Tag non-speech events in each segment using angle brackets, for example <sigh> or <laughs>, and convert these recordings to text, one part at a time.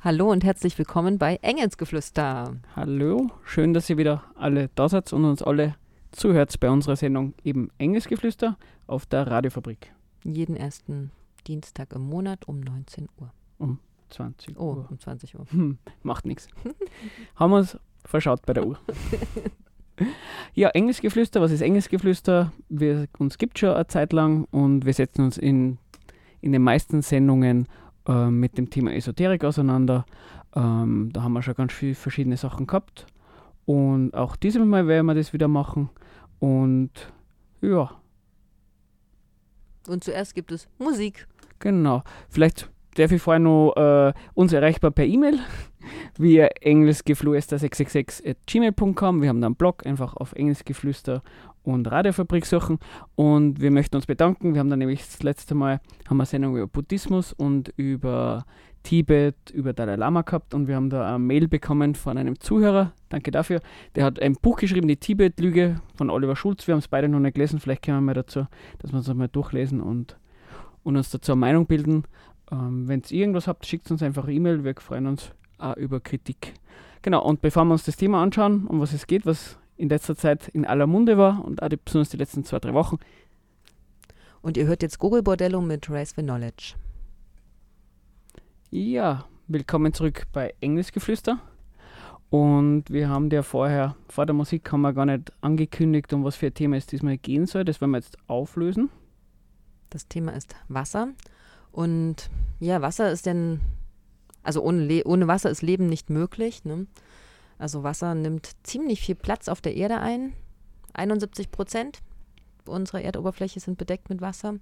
Hallo und herzlich willkommen bei Engelsgeflüster. Hallo, schön, dass ihr wieder alle da seid und uns alle zuhört bei unserer Sendung eben Engelsgeflüster auf der Radiofabrik. Jeden ersten Dienstag im Monat um 19 Uhr. Um 20 Oh, Uhr. um 20 Uhr. Hm, macht nichts. Haben wir uns verschaut bei der Uhr. <laughs> ja, Engelsgeflüster, was ist Engelsgeflüster? Wir, uns gibt schon eine Zeit lang und wir setzen uns in, in den meisten Sendungen äh, mit dem Thema Esoterik auseinander. Ähm, da haben wir schon ganz viele verschiedene Sachen gehabt. Und auch dieses Mal werden wir das wieder machen. Und ja, Und zuerst gibt es Musik. Genau. Vielleicht darf ich vorher noch äh, uns erreichbar per E-Mail via engelsgeflüster666.gmail.com. Wir haben da einen Blog, einfach auf Engelsgeflüster und Radiofabrik suchen. Und wir möchten uns bedanken. Wir haben da nämlich das letzte Mal haben eine Sendung über Buddhismus und über Tibet, über Dalai Lama gehabt und wir haben da eine Mail bekommen von einem Zuhörer. Danke dafür. Der hat ein Buch geschrieben, die Tibet-Lüge von Oliver Schulz. Wir haben es beide noch nicht gelesen. Vielleicht können wir mal dazu, dass wir es einmal durchlesen und, und uns dazu eine Meinung bilden. Ähm, Wenn ihr irgendwas habt, schickt uns einfach E-Mail. Wir freuen uns auch über Kritik. Genau, und bevor wir uns das Thema anschauen, um was es geht, was in letzter Zeit in aller Munde war und auch die, besonders die letzten zwei, drei Wochen, Und ihr hört jetzt Google Bordello mit Race for Knowledge. Ja, willkommen zurück bei Engelsgeflüster. Und wir haben dir vorher, vor der Musik haben wir gar nicht angekündigt, um was für ein Thema es diesmal gehen soll. Das wollen wir jetzt auflösen. Das Thema ist Wasser. Und ja, Wasser ist denn, also ohne, Le ohne Wasser ist Leben nicht möglich. Ne? Also Wasser nimmt ziemlich viel Platz auf der Erde ein. 71 Prozent unserer Erdoberfläche sind bedeckt mit Wasser.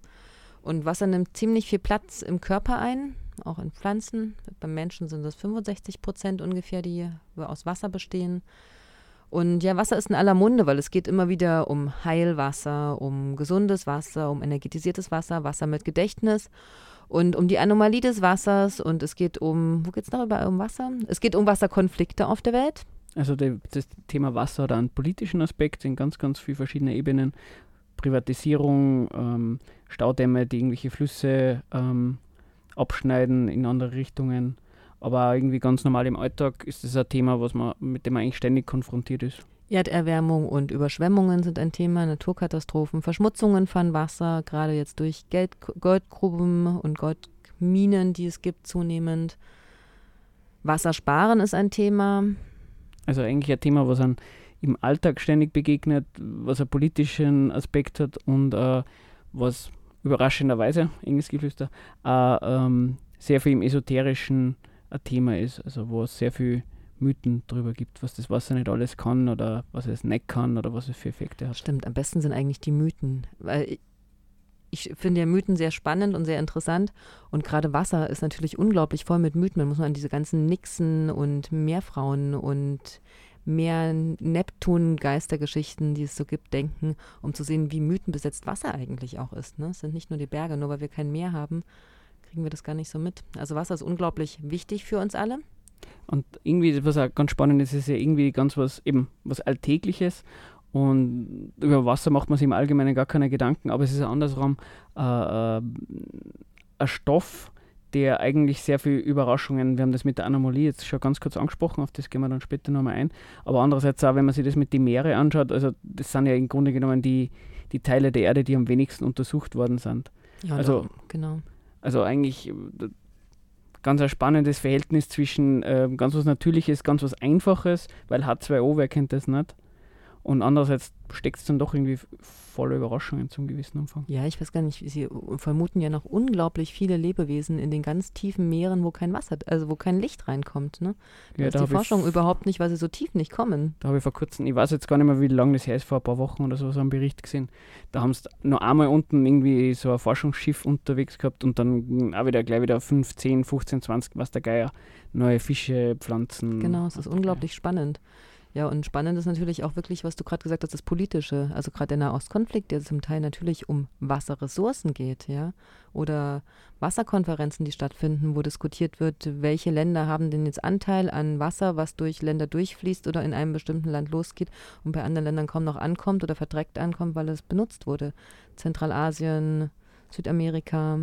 Und Wasser nimmt ziemlich viel Platz im Körper ein, auch in Pflanzen. Beim Menschen sind es 65 Prozent ungefähr, die aus Wasser bestehen. Und ja, Wasser ist in aller Munde, weil es geht immer wieder um Heilwasser, um gesundes Wasser, um energetisiertes Wasser, Wasser mit Gedächtnis und um die Anomalie des Wassers. Und es geht um, wo geht es noch um Wasser? Es geht um Wasserkonflikte auf der Welt. Also die, das Thema Wasser hat einen politischen Aspekt in ganz, ganz vielen verschiedenen Ebenen. Privatisierung, ähm, Staudämme, die irgendwelche Flüsse ähm, abschneiden in andere Richtungen. Aber irgendwie ganz normal im Alltag ist das ein Thema, was man, mit dem man eigentlich ständig konfrontiert ist. Erderwärmung und Überschwemmungen sind ein Thema, Naturkatastrophen, Verschmutzungen von Wasser, gerade jetzt durch Geld, Goldgruben und Goldminen, die es gibt, zunehmend. Wassersparen ist ein Thema. Also eigentlich ein Thema, was einem im Alltag ständig begegnet, was einen politischen Aspekt hat und äh, was überraschenderweise, Engelsgeflüster, äh, ähm, sehr viel im Esoterischen ein Thema ist, also wo es sehr viel Mythen darüber gibt, was das Wasser nicht alles kann oder was es nicht kann oder was es für Effekte hat. Stimmt, am besten sind eigentlich die Mythen. Weil ich, finde ja Mythen sehr spannend und sehr interessant. Und gerade Wasser ist natürlich unglaublich voll mit Mythen. Man muss mal an diese ganzen Nixen und Meerfrauen und mehr Neptun-Geistergeschichten, die es so gibt, denken, um zu sehen, wie mythenbesetzt Wasser eigentlich auch ist. Ne? Es sind nicht nur die Berge, nur weil wir kein Meer haben, kriegen wir das gar nicht so mit. Also Wasser ist unglaublich wichtig für uns alle. Und irgendwie, was auch ganz spannend ist, ist ja irgendwie ganz was, eben was Alltägliches. Und über Wasser macht man sich im Allgemeinen gar keine Gedanken, aber es ist andersrum äh, äh, ein Stoff, der eigentlich sehr viel Überraschungen, wir haben das mit der Anomalie jetzt schon ganz kurz angesprochen, auf das gehen wir dann später nochmal ein, aber andererseits auch, wenn man sich das mit den Meere anschaut, also das sind ja im Grunde genommen die, die Teile der Erde, die am wenigsten untersucht worden sind. Ja, Also- doch, genau. Also eigentlich äh, ganz ein spannendes Verhältnis zwischen äh, ganz was Natürliches, ganz was Einfaches, weil H2O, wer kennt das nicht? Und andererseits steckt es dann doch irgendwie voller Überraschungen zum gewissen Umfang. Ja, ich weiß gar nicht, sie vermuten ja noch unglaublich viele Lebewesen in den ganz tiefen Meeren, wo kein Wasser, also wo kein Licht reinkommt. Ne? Da Ja, ist da die Forschung überhaupt nicht, weil sie so tief nicht kommen. Da habe ich vor kurzem, ich weiß jetzt gar nicht mehr, wie lange das her ist, vor ein paar Wochen oder so, so einen Bericht gesehen. Da haben sie noch einmal unten irgendwie so ein Forschungsschiff unterwegs gehabt und dann auch wieder gleich wieder 5, 10, 15, 20, was der Geier, neue Fische, Pflanzen. Genau, es ist unglaublich spannend. Ja, und spannend ist natürlich auch wirklich, was du gerade gesagt hast, das Politische. Also gerade der Nahostkonflikt, der zum Teil natürlich um Wasserressourcen geht, ja. Oder Wasserkonferenzen, die stattfinden, wo diskutiert wird, welche Länder haben denn jetzt Anteil an Wasser, was durch Länder durchfließt oder in einem bestimmten Land losgeht und bei anderen Ländern kaum noch ankommt oder verdreckt ankommt, weil es benutzt wurde. Zentralasien, Südamerika.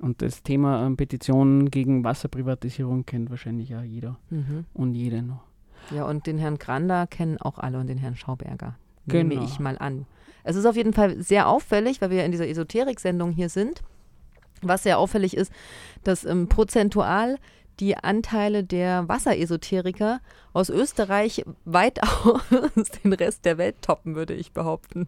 Und das Thema ähm, Petitionen gegen Wasserprivatisierung kennt wahrscheinlich ja jeder Mhm. und jede noch. Ja, und den Herrn Grander kennen auch alle und den Herrn Schauberger. Genau. Nehme ich mal an. Es ist auf jeden Fall sehr auffällig, weil wir ja in dieser Esoterik-Sendung hier sind. Was sehr auffällig ist, dass ähm, prozentual die Anteile der Wasseresoteriker aus Österreich weitaus <laughs> den Rest der Welt toppen, würde ich behaupten.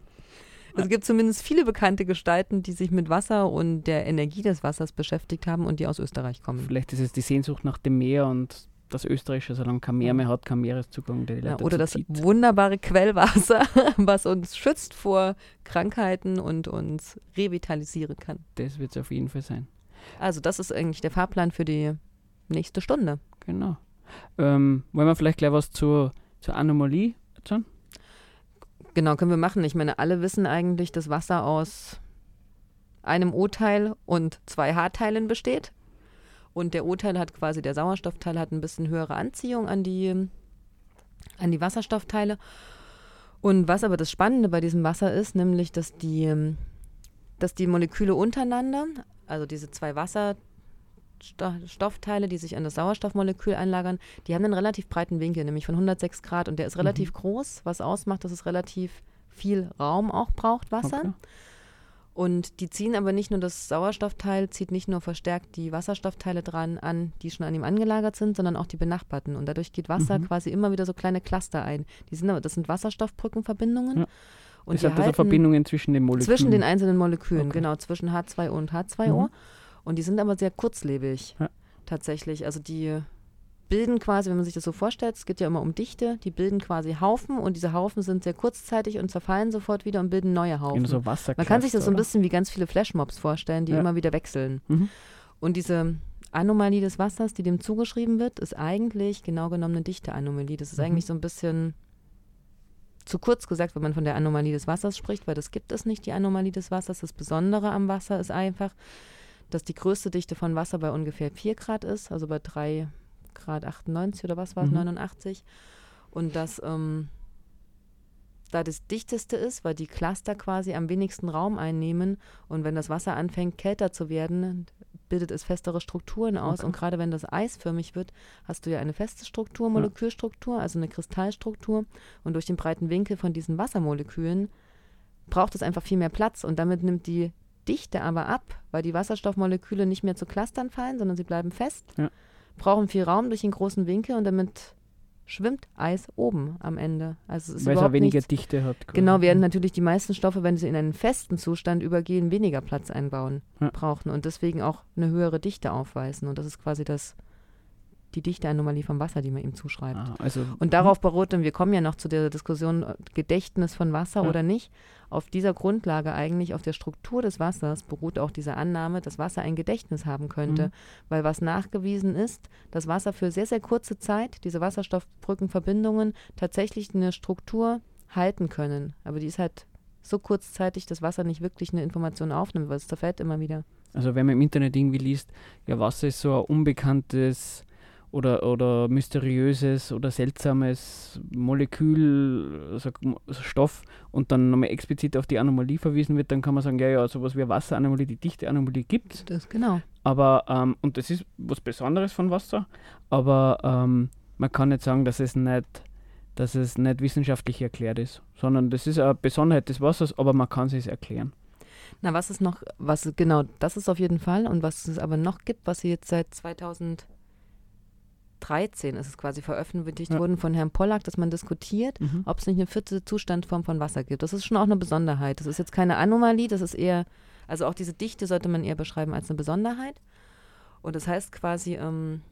Es gibt zumindest viele bekannte Gestalten, die sich mit Wasser und der Energie des Wassers beschäftigt haben und die aus Österreich kommen. Vielleicht ist es die Sehnsucht nach dem Meer und das Österreichische, solange kein Meer mehr hat, kein Meereszugang, der die Ja, Leute oder dazu das zieht. wunderbare Quellwasser, <laughs> was uns schützt vor Krankheiten und uns revitalisieren kann. Das wird es auf jeden Fall sein. Also das ist eigentlich der Fahrplan für die nächste Stunde. Genau. Ähm, wollen wir vielleicht gleich was zur, zur Anomalie erzählen? Genau, können wir machen. Ich meine, alle wissen eigentlich, dass Wasser aus einem O-Teil und zwei H-Teilen besteht. Und der O-Teil hat quasi, der Sauerstoffteil hat ein bisschen höhere Anziehung an die, an die Wasserstoffteile. Und was aber das Spannende bei diesem Wasser ist, nämlich, dass die, dass die Moleküle untereinander, also diese zwei Wasserstoffteile, die sich an das Sauerstoffmolekül einlagern, die haben einen relativ breiten Winkel, nämlich von 106 Grad. Und der ist relativ groß, was ausmacht, dass es relativ viel Raum auch braucht, Wasser. Okay. Und die ziehen aber nicht nur das Sauerstoffteil, zieht nicht nur verstärkt die Wasserstoffteile dran an, die schon an ihm angelagert sind, sondern auch die benachbarten. Und dadurch geht Wasser Mhm. quasi immer wieder so kleine Cluster ein. Die sind aber, das sind Wasserstoffbrückenverbindungen. Ja. Und das die hat also Verbindungen zwischen den Molekülen. zwischen den einzelnen Molekülen, Okay. genau, zwischen H2O und H2O. Mhm. Und die sind aber sehr kurzlebig, Ja. tatsächlich. Also die bilden quasi, wenn man sich das so vorstellt, es geht ja immer um Dichte, die bilden quasi Haufen und diese Haufen sind sehr kurzzeitig und zerfallen sofort wieder und bilden neue Haufen. So Man kann sich das so ein bisschen wie ganz viele Flashmobs vorstellen, die Ja. immer wieder wechseln. Mhm. Und diese Anomalie des Wassers, die dem zugeschrieben wird, ist eigentlich genau genommen eine Dichteanomalie. Das ist Mhm. eigentlich so ein bisschen zu kurz gesagt, wenn man von der Anomalie des Wassers spricht, weil das gibt es nicht, die Anomalie des Wassers. Das Besondere am Wasser ist einfach, dass die größte Dichte von Wasser bei ungefähr 4 Grad ist, also bei 3 Grad 98 oder was war es, Mhm. 89. Und dass ähm, da das dichteste ist, weil die Cluster quasi am wenigsten Raum einnehmen und wenn das Wasser anfängt kälter zu werden, bildet es festere Strukturen aus Okay. und gerade wenn das eisförmig wird, hast du ja eine feste Struktur, Molekülstruktur, also eine Kristallstruktur und durch den breiten Winkel von diesen Wassermolekülen braucht es einfach viel mehr Platz und damit nimmt die Dichte aber ab, weil die Wasserstoffmoleküle nicht mehr zu Clustern fallen, sondern sie bleiben fest, Ja. Brauchen viel Raum durch den großen Winkel und damit schwimmt Eis oben am Ende. Also es ist Weil es überhaupt weniger nichts Dichte hat. quasi. Genau, während natürlich die meisten Stoffe, wenn sie in einen festen Zustand übergehen, weniger Platz einbauen Ja. brauchen und deswegen auch eine höhere Dichte aufweisen. Und das ist quasi das, die Dichteanomalie vom Wasser, die man ihm zuschreibt. Ah, also, Und darauf beruht, und wir kommen ja noch zu der Diskussion äh, Gedächtnis von Wasser Ja. oder nicht, auf dieser Grundlage eigentlich, auf der Struktur des Wassers, beruht auch diese Annahme, dass Wasser ein Gedächtnis haben könnte. Mhm. Weil was nachgewiesen ist, dass Wasser für sehr, sehr kurze Zeit, diese Wasserstoffbrückenverbindungen, tatsächlich eine Struktur halten können. Aber die ist halt so kurzzeitig, dass Wasser nicht wirklich eine Information aufnimmt, weil es zerfällt immer wieder. Also wenn man im Internet irgendwie liest, ja, Wasser ist so ein unbekanntes oder, oder mysteriöses oder seltsames Molekül, also M- Stoff und dann nochmal explizit auf die Anomalie verwiesen wird, dann kann man sagen, ja, ja, sowas wie Wasseranomalie, die Dichteanomalie gibt es. Das genau. Aber, ähm, und das ist was Besonderes von Wasser, aber ähm, man kann nicht sagen, dass es nicht, dass es nicht wissenschaftlich erklärt ist, sondern das ist eine Besonderheit des Wassers, aber man kann es erklären. Na, was es noch, was genau, das ist auf jeden Fall. Und was es aber noch gibt, was sie jetzt seit 2013 ist es quasi veröffentlicht Ja. worden von Herrn Pollack, dass man diskutiert, Mhm. ob es nicht eine vierte Zustandform von Wasser gibt. Das ist schon auch eine Besonderheit. Das ist jetzt keine Anomalie, das ist eher, also auch diese Dichte sollte man eher beschreiben als eine Besonderheit. Und das heißt quasi, ähm,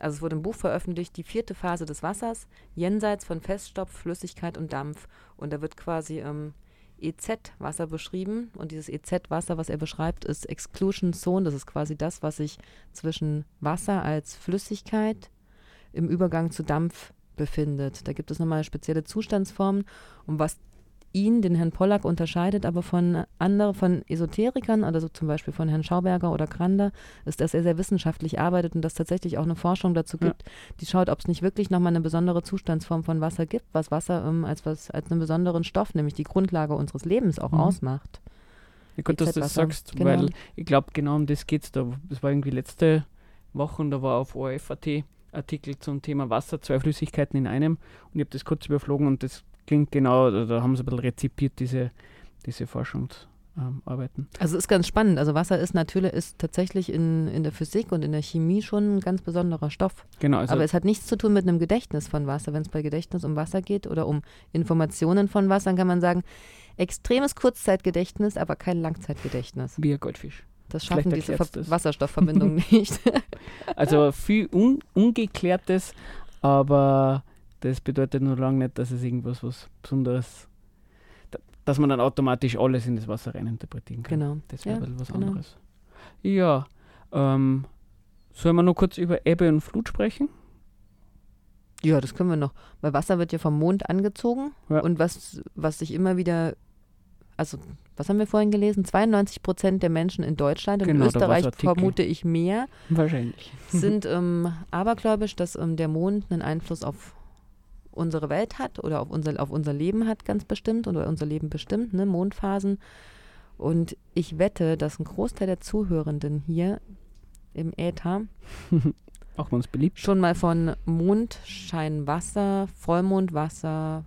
also es wurde im Buch veröffentlicht, die vierte Phase des Wassers, jenseits von Feststoff, Flüssigkeit und Dampf. Und da wird quasi ähm, EZ-Wasser beschrieben. Und dieses EZ-Wasser, was er beschreibt, ist Exclusion Zone. Das ist quasi das, was sich zwischen Wasser als Flüssigkeit im Übergang zu Dampf befindet. Da gibt es nochmal spezielle Zustandsformen. Und was ihn, den Herrn Pollack, unterscheidet, aber von anderen, von Esoterikern, also zum Beispiel von Herrn Schauberger oder Grander, ist, dass er sehr wissenschaftlich arbeitet und dass tatsächlich auch eine Forschung dazu gibt, ja. die schaut, ob es nicht wirklich nochmal eine besondere Zustandsform von Wasser gibt, was Wasser ähm, als, was, als einen besonderen Stoff, nämlich die Grundlage unseres Lebens auch mhm. ausmacht. Ja, gut, dass du das sagst, genau. weil ich glaube, genau um das geht es da. Das war irgendwie letzte Woche und da war auf ORF.at Artikel zum Thema Wasser, zwei Flüssigkeiten in einem und ich habe das kurz überflogen und das klingt genau, da haben sie ein bisschen rezipiert, diese, diese Forschungsarbeiten. Ähm, also ist ganz spannend. Also Wasser ist natürlich ist tatsächlich in, in der Physik und in der Chemie schon ein ganz besonderer Stoff. Genau. Also Aber es hat nichts zu tun mit einem Gedächtnis von Wasser. Wenn es bei Gedächtnis um Wasser geht oder um Informationen von Wasser, dann kann man sagen, extremes Kurzzeitgedächtnis, aber kein Langzeitgedächtnis. Wie ein Goldfisch. Das schaffen diese das. Wasserstoffverbindungen <laughs> nicht. also viel un Ungeklärtes, aber das bedeutet nur lange nicht, dass es irgendwas was Besonderes, dass man dann automatisch alles in das Wasser reininterpretieren kann. Genau. Das wäre ja, was genau. anderes. Ja, ähm, sollen wir noch kurz über Ebbe und Flut sprechen? Ja, das können wir noch. Weil Wasser wird ja vom Mond angezogen ja. und was, was sich immer wieder, also was haben wir vorhin gelesen? 92 Prozent der Menschen in Deutschland, in genau, Österreich vermute ich mehr, Wahrscheinlich. <laughs> sind ähm, abergläubisch, dass ähm, der Mond einen Einfluss auf unsere Welt hat oder auf unser, auf unser Leben hat ganz bestimmt oder unser Leben bestimmt, ne, Mondphasen. Und ich wette, dass ein Großteil der Zuhörenden hier im Äther <laughs> auch uns beliebt schon mal von Mondscheinwasser, Vollmondwasser,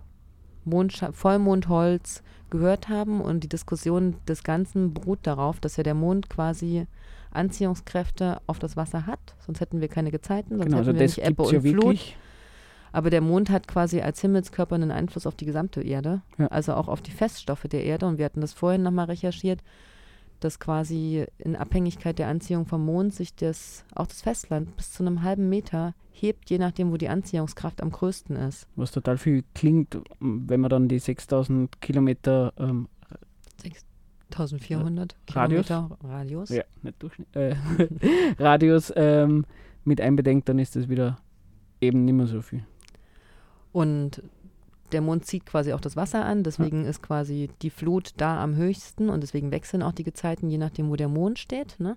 Vollmondholz gehört haben und die Diskussion des Ganzen beruht darauf, dass ja der Mond quasi Anziehungskräfte auf das Wasser hat, sonst hätten wir keine Gezeiten, sonst genau, hätten also wir nicht Ebbe und ja Flut. Aber der Mond hat quasi als Himmelskörper einen Einfluss auf die gesamte Erde, ja. also auch auf die Feststoffe der Erde. Und wir hatten das vorhin nochmal recherchiert, dass quasi in Abhängigkeit der Anziehung vom Mond sich das, auch das Festland bis zu einem halben Meter hebt, je nachdem, wo die Anziehungskraft am größten ist. Was total viel klingt, wenn man dann die 6000 Kilometer ähm, 1400 Radius? Kilometer Radius. Ja, nicht Durchschnitt. Äh, <laughs> Radius ähm, mit einbedenkt, dann ist das wieder eben nicht mehr so viel. Und der Mond zieht quasi auch das Wasser an, deswegen ja. ist quasi die Flut da am höchsten und deswegen wechseln auch die Gezeiten, je nachdem, wo der Mond steht. Ne?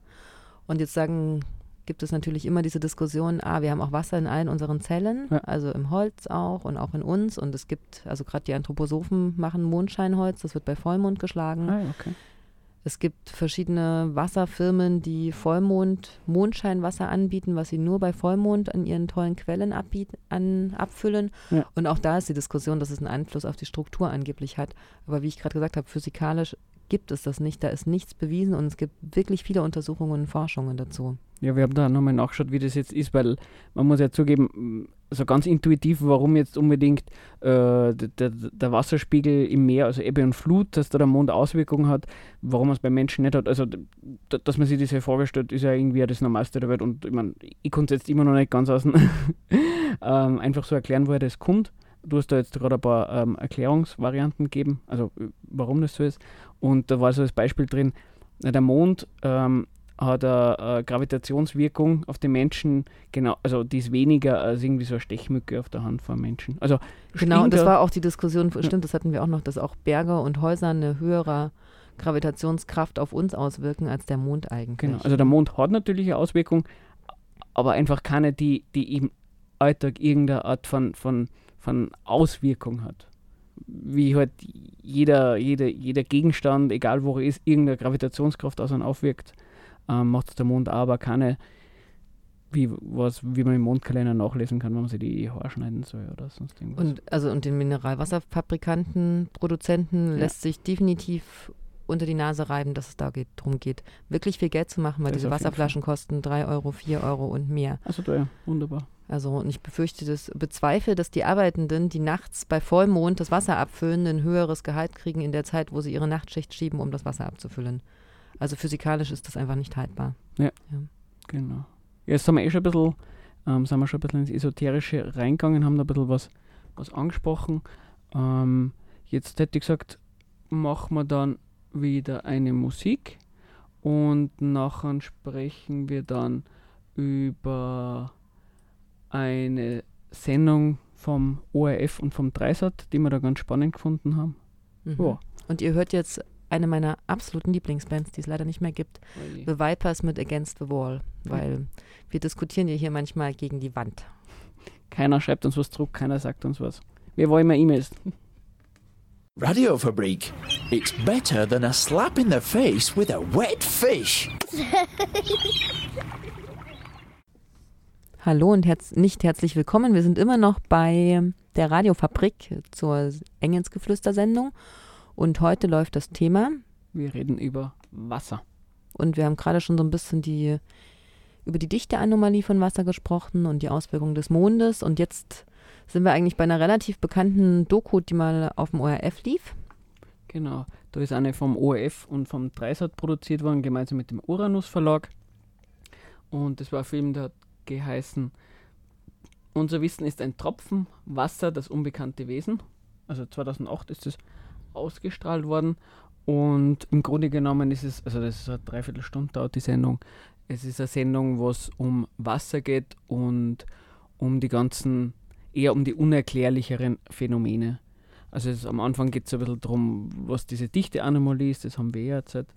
Und jetzt sagen, gibt es natürlich immer diese Diskussion, ah, wir haben auch Wasser in allen unseren Zellen, ja. also im Holz auch und auch in uns. Und es gibt, also gerade die Anthroposophen machen Mondscheinholz, das wird bei Vollmond geschlagen. Ah, okay. Es gibt verschiedene Wasserfirmen, die Vollmond, Mondscheinwasser anbieten, was sie nur bei Vollmond an ihren tollen Quellen abbieten, an, abfüllen. Ja. Und auch da ist die Diskussion, dass es einen Einfluss auf die Struktur angeblich hat. Aber wie ich gerade gesagt habe, physikalisch gibt es das nicht. Da ist nichts bewiesen und es gibt wirklich viele Untersuchungen und Forschungen dazu. Ja, wir haben da nochmal nachgeschaut, wie das jetzt ist, weil man muss ja zugeben, so ganz intuitiv, warum jetzt unbedingt äh, der, der, Wasserspiegel im Meer, also Ebbe und Flut, dass da der Mond Auswirkungen hat, warum man es beim Menschen nicht hat. Also, dass man sich diese Frage stellt, ist ja irgendwie das Normalste der Welt und ich meine, ich konnte es jetzt immer noch nicht ganz außen <laughs> ähm, einfach so erklären, woher das kommt. Du hast da jetzt gerade ein paar ähm, Erklärungsvarianten gegeben, also warum das so ist. Und da war so das Beispiel drin, der Mond ähm, hat eine, eine, Gravitationswirkung auf den Menschen, genau, also die ist weniger als irgendwie so eine Stechmücke auf der Hand von Menschen. Also genau, und das war auch die Diskussion, stimmt, ja. das hatten wir auch noch, dass auch Berge und Häuser eine höhere Gravitationskraft auf uns auswirken als der Mond eigentlich. Genau, also der Mond hat natürlich eine Auswirkung, aber einfach keine, die, die im Alltag irgendeine Art von, von, von Auswirkung hat wie halt jeder, jeder, jeder Gegenstand, egal wo er ist, irgendeine Gravitationskraft aus einem aufwirkt, ähm, macht der Mond aber keine, wie, was, wie man im Mondkalender nachlesen kann, wenn man sich die Haare schneiden soll oder sonst irgendwas. Und, also, und den Mineralwasserfabrikanten, Produzenten ja. lässt sich definitiv unter die Nase reiben, dass es da geht, darum geht, wirklich viel Geld zu machen, weil das diese Wasserflaschen kosten 3 Euro, 4 Euro und mehr. Also teuer, wunderbar. Also und ich befürchte, das bezweifle, dass die Arbeitenden, die nachts bei Vollmond das Wasser abfüllen, ein höheres Gehalt kriegen in der Zeit, wo sie ihre Nachtschicht schieben, um das Wasser abzufüllen. Also physikalisch ist das einfach nicht haltbar. Ja, ja. genau. Jetzt haben wir eh schon ein bisschen, ähm, sind wir schon ein bisschen ins Esoterische reingegangen, haben da ein bisschen was, was angesprochen. Ähm, jetzt hätte ich gesagt, machen wir dann wieder eine Musik und nachher sprechen wir dann über eine Sendung, vom ORF und vom Dreisat, die wir da ganz spannend gefunden haben. Mhm. Ja. Und ihr hört jetzt eine meiner absoluten Lieblingsbands, die es leider nicht mehr gibt, The Vipers mit Against the Wall, weil wir diskutieren ja hier manchmal gegen die Wand. Keiner schreibt uns was zurück, keiner sagt uns was. Wir wollen mehr E-Mails. <laughs> Radiofabrik. It's better than a slap in the face with a wet fish. <laughs> Hallo und herz nicht herzlich willkommen. Wir sind immer noch bei der Radiofabrik zur Engelsgeflüster-Sendung und heute läuft das Thema Wir reden über Wasser. und wir haben gerade schon so ein bisschen die über die Dichteanomalie von Wasser gesprochen und die Auswirkungen des Mondes und jetzt sind wir eigentlich bei einer relativ bekannten Doku, die mal auf dem ORF lief. Genau. Da ist eine vom ORF und vom Dreisat produziert worden, gemeinsam mit dem Uranus Verlag. Und das war ein Film, der hat geheißen Unser Wissen ist ein Tropfen, Wasser, das unbekannte Wesen. Also 2008 ist es ausgestrahlt worden. Und im Grunde genommen ist es, also das ist eine Dreiviertelstunde dauert die Sendung. Es ist eine Sendung, wo es um Wasser geht und um die ganzen, eher um die unerklärlicheren Phänomene. Also es, am Anfang geht es ein bisschen darum, was diese Dichteanomalie ist, das haben wir ja erzählt.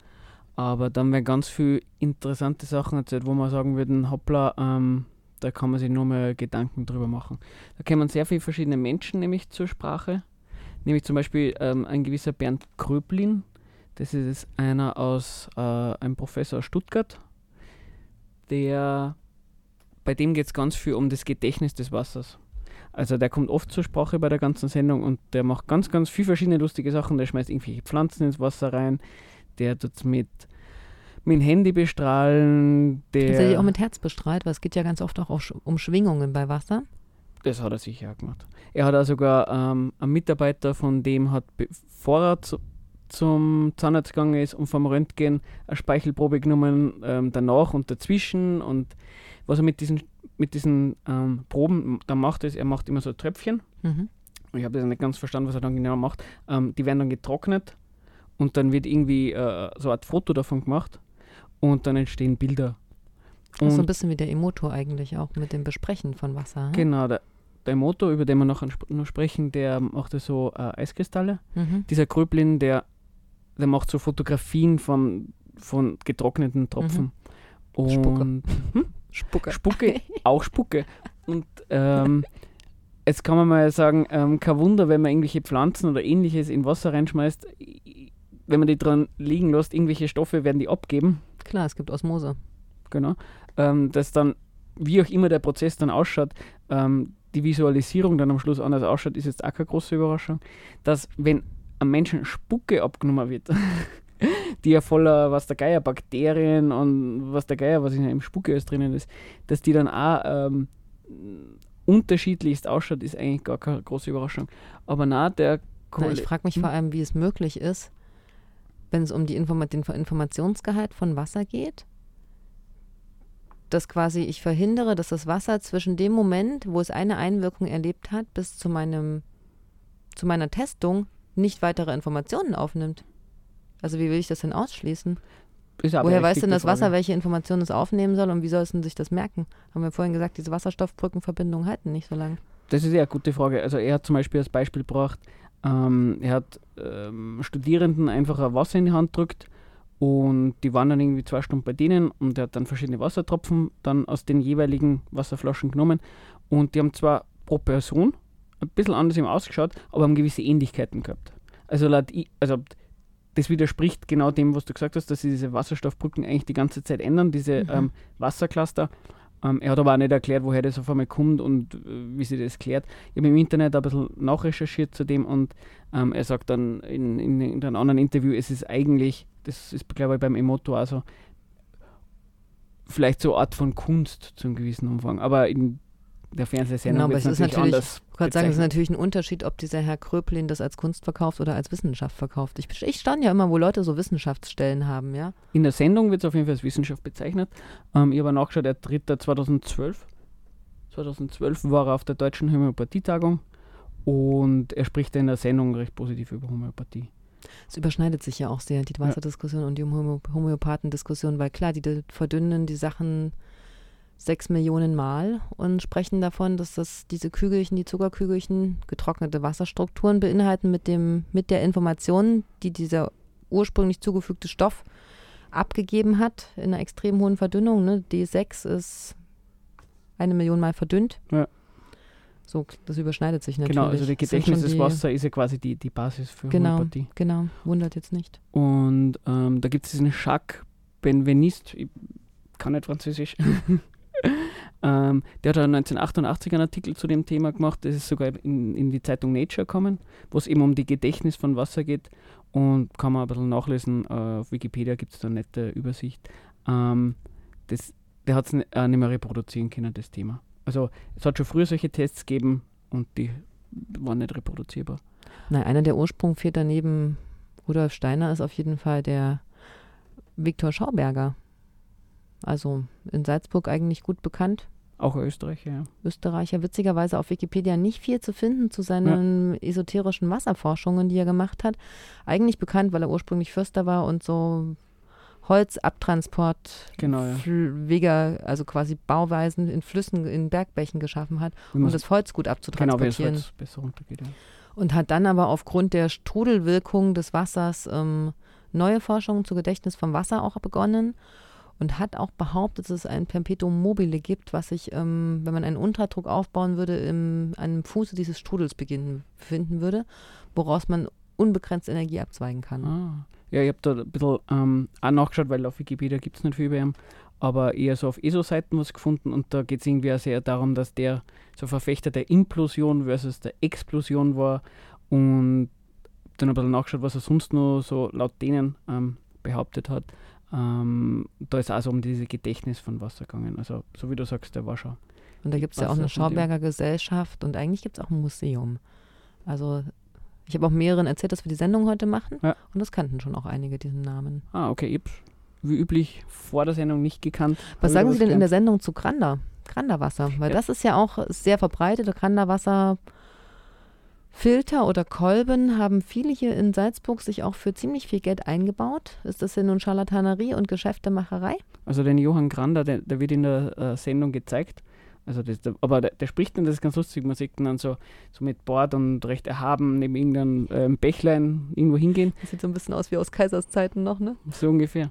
Aber dann werden ganz viele interessante Sachen erzählt, wo man sagen würden, hoppla, ähm, da kann man sich nur mal Gedanken drüber machen. Da kommen sehr viele verschiedene Menschen nämlich zur Sprache. Nämlich zum Beispiel ähm, ein gewisser Bernd Kröblin. Das ist einer aus, äh, ein Professor aus Stuttgart, der, bei dem geht es ganz viel um das Gedächtnis des Wassers. Also der kommt oft zur Sprache bei der ganzen Sendung und der macht ganz, ganz viele verschiedene lustige Sachen. Der schmeißt irgendwelche Pflanzen ins Wasser rein, der tut es mit, mit dem Handy bestrahlen, der... Ja auch mit Herz bestrahlt, weil es geht ja ganz oft auch um Schwingungen bei Wasser. Das hat er sicher auch gemacht. Er hat auch sogar ähm, einen Mitarbeiter von dem hat, bevor er zu, zum Zahnarzt gegangen ist und vom Röntgen eine Speichelprobe genommen, ähm, danach und dazwischen. Und was er mit diesen, mit diesen ähm, Proben dann macht, ist, er macht immer so Tröpfchen. Mhm. Ich habe das nicht ganz verstanden, was er dann genau macht. Ähm, die werden dann getrocknet und dann wird irgendwie äh, so eine Art Foto davon gemacht und dann entstehen Bilder. Ist so ein Und- bisschen wie der Emoto eigentlich auch mit dem Besprechen von Wasser. hm? Genau, der, der Motor, über den wir noch, noch sprechen, der macht so äh, Eiskristalle. Mhm. Dieser Gröblin, der, der macht so Fotografien von, von getrockneten Tropfen. Und Spucke. Spucke. Spucke, <laughs> auch Spucke. Und ähm, jetzt kann man mal sagen, ähm, kein Wunder, wenn man irgendwelche Pflanzen oder ähnliches in Wasser reinschmeißt, wenn man die dran liegen lässt, irgendwelche Stoffe werden die abgeben. Klar, es gibt Osmose. genau, ähm, dass dann, wie auch immer der Prozess dann ausschaut, ähm, die Visualisierung dann am Schluss anders ausschaut, ist jetzt auch keine große Überraschung, dass wenn einem Menschen Spucke abgenommen wird, <laughs> die ja voller, was der Geier, Bakterien und was der Geier, was in einem Spucke alles drinnen ist, dass die dann auch ähm, unterschiedlichst ausschaut, ist eigentlich gar keine große Überraschung. Aber na, der Na, Kolle- ich frage mich Hm? vor allem, wie es möglich ist, wenn es um die Informa den Informationsgehalt von Wasser geht, dass quasi ich verhindere, dass das Wasser zwischen dem Moment, wo es eine Einwirkung erlebt hat, bis zu meinem zu meiner Testung nicht weitere Informationen aufnimmt. Also wie will ich das denn ausschließen? Woher weiß denn das Wasser, Frage. welche Informationen es aufnehmen soll und wie soll es denn sich das merken? Haben wir vorhin gesagt, diese Wasserstoffbrückenverbindungen halten nicht so lange. Das ist ja eine gute Frage. Also er hat zum Beispiel als Beispiel gebracht, ähm, er hat ähm, Studierenden einfach ein Wasser in die Hand drückt und die waren dann irgendwie zwei Stunden bei denen und er hat dann verschiedene Wassertropfen dann aus den jeweiligen Wasserflaschen genommen und die haben zwar pro Person ein bisschen anders im ausgeschaut, aber haben gewisse Ähnlichkeiten gehabt. Also, laut also das widerspricht genau dem, was du gesagt hast, dass sie diese Wasserstoffbrücken eigentlich die ganze Zeit ändern, diese Mhm. ähm, Wassercluster. Ähm, er hat aber auch nicht erklärt, woher das auf einmal kommt und äh, wie sie das klärt. Ich habe im Internet ein bisschen nachrecherchiert zu dem und ähm, er sagt dann in, in, in einem anderen Interview, es ist eigentlich, das ist glaube ich beim Emoto also vielleicht so eine Art von Kunst zu einem gewissen Umfang. Aber in der Fernsehsendung Genau, aber es ist natürlich- anders Ich wollte sagen, es ist natürlich ein Unterschied, ob dieser Herr Kröplin das als Kunst verkauft oder als Wissenschaft verkauft. Ich, ich stand ja immer, wo Leute so Wissenschaftsstellen haben, ja. In der Sendung wird es auf jeden Fall als Wissenschaft bezeichnet. Ähm, ich habe nachgeschaut, er tritt da 2012. 2012 war er auf der Deutschen Homöopathietagung und er spricht in der Sendung recht positiv über Homöopathie. Es überschneidet sich ja auch sehr, die Wasserdiskussion und die Homö Homöopathendiskussion, weil klar, die verdünnen die Sachen sechs Millionen Mal und sprechen davon, dass das diese Kügelchen, die Zuckerkügelchen, getrocknete Wasserstrukturen beinhalten mit dem mit der Information, die dieser ursprünglich zugefügte Stoff abgegeben hat in einer extrem hohen Verdünnung. Ne? D6 ist eine Million Mal verdünnt. Ja. So, das überschneidet sich natürlich. Genau, also sind Gedächtnis des Wassers ist ja quasi die, die Basis für Genau, Homöopathie. genau, wundert jetzt nicht. Und ähm, da gibt es diesen Jacques Benveniste, ich kann nicht Französisch. <laughs> ähm, der hat 1988 einen Artikel zu dem Thema gemacht, das ist sogar in, in die Zeitung Nature gekommen, wo es eben um die Gedächtnis von Wasser geht und kann man ein bisschen nachlesen. Äh, auf Wikipedia gibt es da eine nette Übersicht. Ähm, das, der hat es nicht mehr reproduzieren können, das Thema. Also es hat schon früher solche Tests gegeben und die waren nicht reproduzierbar. Nein, einer der Ursprungväter neben Rudolf Steiner ist auf jeden Fall der Viktor Schauberger. Also in Salzburg eigentlich gut bekannt. Auch Österreicher, ja. Österreicher, witzigerweise auf Wikipedia nicht viel zu finden zu seinen esoterischen Wasserforschungen, die er gemacht hat. Eigentlich bekannt, weil er ursprünglich Förster war und so Holzabtransport, Genau, ja. Wege, also quasi Bauweisen in Flüssen, in Bergbächen geschaffen hat, um das Holz gut genau, wie es abzutransportieren. Runtergeht. Ja. Und hat dann aber aufgrund der Strudelwirkung des Wassers ähm, neue Forschungen zu Gedächtnis vom Wasser auch begonnen und hat auch behauptet, dass es ein Perpetuum mobile gibt, was sich, ähm, wenn man einen Unterdruck aufbauen würde, im, dem Fuße dieses Strudels beginnen, befinden würde, woraus man unbegrenzt Energie abzweigen kann. Ah. Ja, ich habe da ein bisschen ähm, auch nachgeschaut, weil auf Wikipedia gibt es nicht viel über ihn, aber eher so auf ESO-Seiten was gefunden und da geht es irgendwie auch sehr darum, dass der so Verfechter der Implosion versus der Explosion war und dann ein bisschen nachgeschaut, was er sonst noch so laut denen ähm, behauptet hat. Ähm, da ist also um diese Gedächtnis von Wasser gegangen. Also, so wie du sagst, der war schon. Und da gibt es ja auch eine Wasser. Schauberger Gesellschaft und eigentlich gibt es auch ein Museum. Also ich habe auch mehreren erzählt, dass wir die Sendung heute machen Ja. und das kannten schon auch einige diesen Namen. Ah, okay, ich wie üblich vor der Sendung nicht gekannt. Was sagen Sie denn in der. Sendung zu Granda? Granderwasser, weil Ja. das ist ja auch sehr verbreitet. Granderwasser Filter oder Kolben haben viele hier in Salzburg sich auch für ziemlich viel Geld eingebaut. Ist das denn nun Scharlatanerie und Geschäftemacherei? Also den Johann Grander, der, der wird in der äh, Sendung gezeigt. Also das, der, aber der, der spricht dann, das ist ganz lustig, man sieht ihn dann so, so mit Bord und recht erhaben neben irgendeinem ähm, Bächlein irgendwo hingehen, Das sieht so ein bisschen aus wie aus Kaisers Zeiten noch, ne? so ungefähr.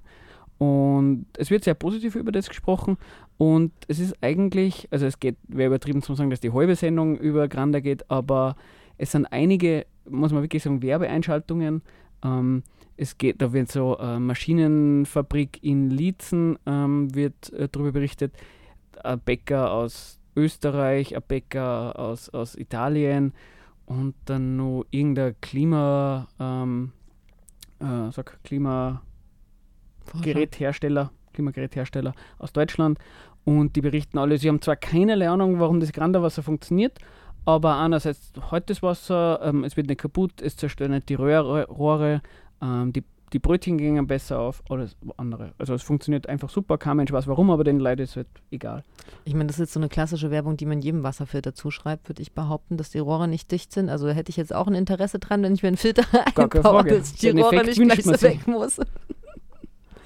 Und es wird sehr positiv über das gesprochen und es ist eigentlich, also es geht, wäre übertrieben zu sagen, dass die halbe Sendung über Grander geht, aber es sind einige, muss man wirklich sagen, Werbeeinschaltungen. Ähm, es geht, da wird so äh, Maschinenfabrik in Liezen ähm, wird äh, darüber berichtet, ein Bäcker aus Österreich, ein Bäcker aus, aus Italien und dann noch irgendein Klima, ähm, äh, sag Klima Geräthersteller, Klimageräthersteller aus Deutschland und die berichten alle, sie haben zwar keinerlei Ahnung, warum das Granderwasser funktioniert, aber einerseits hält das Wasser, ähm, es wird nicht kaputt, es zerstört nicht die Röhre, Rohre, ähm, die, die Brötchen gingen besser auf, alles andere. Also es funktioniert einfach super, kein Mensch weiß warum, aber den Leuten ist halt egal. Ich meine, das ist jetzt so eine klassische Werbung, die man jedem Wasserfilter zuschreibt, würde ich behaupten, dass die Rohre nicht dicht sind. Also da hätte ich jetzt auch ein Interesse dran, wenn ich mir einen Filter einbaue, dass ich die Rohre nicht gleich so weg muss.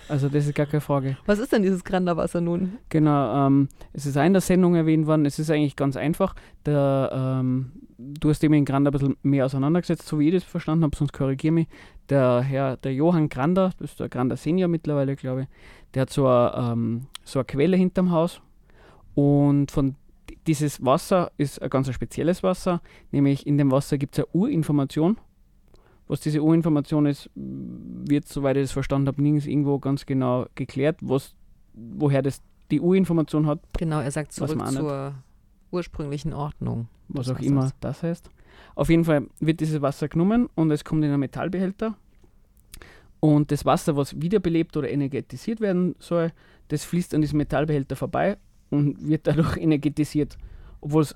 Also das ist gar keine Frage. Was ist denn dieses Granderwasser nun? Genau, ähm, es ist auch in der Sendung erwähnt worden, es ist eigentlich ganz einfach. Der, ähm, du hast dem in Grander ein bisschen mehr auseinandergesetzt, so wie ich das verstanden habe, sonst korrigiere mich. Der Herr, der Johann Grander, das ist der Grander Senior mittlerweile, glaube ich, der hat so eine, ähm, so eine Quelle hinterm Haus und von dieses Wasser ist ein ganz spezielles Wasser, nämlich in dem Wasser gibt es eine Urinformation. Was diese Urinformation ist, wird, soweit ich das verstanden habe, nirgends irgendwo ganz genau geklärt, was, woher das die Urinformation hat, Genau, er sagt zurück zur ursprünglichen Ordnung. was auch immer das heißt. Auf jeden Fall wird dieses Wasser genommen und es kommt in einen Metallbehälter. Und das Wasser, was wiederbelebt oder energetisiert werden soll, das fließt an diesem Metallbehälter vorbei und wird dadurch <laughs> energetisiert. Obwohl es,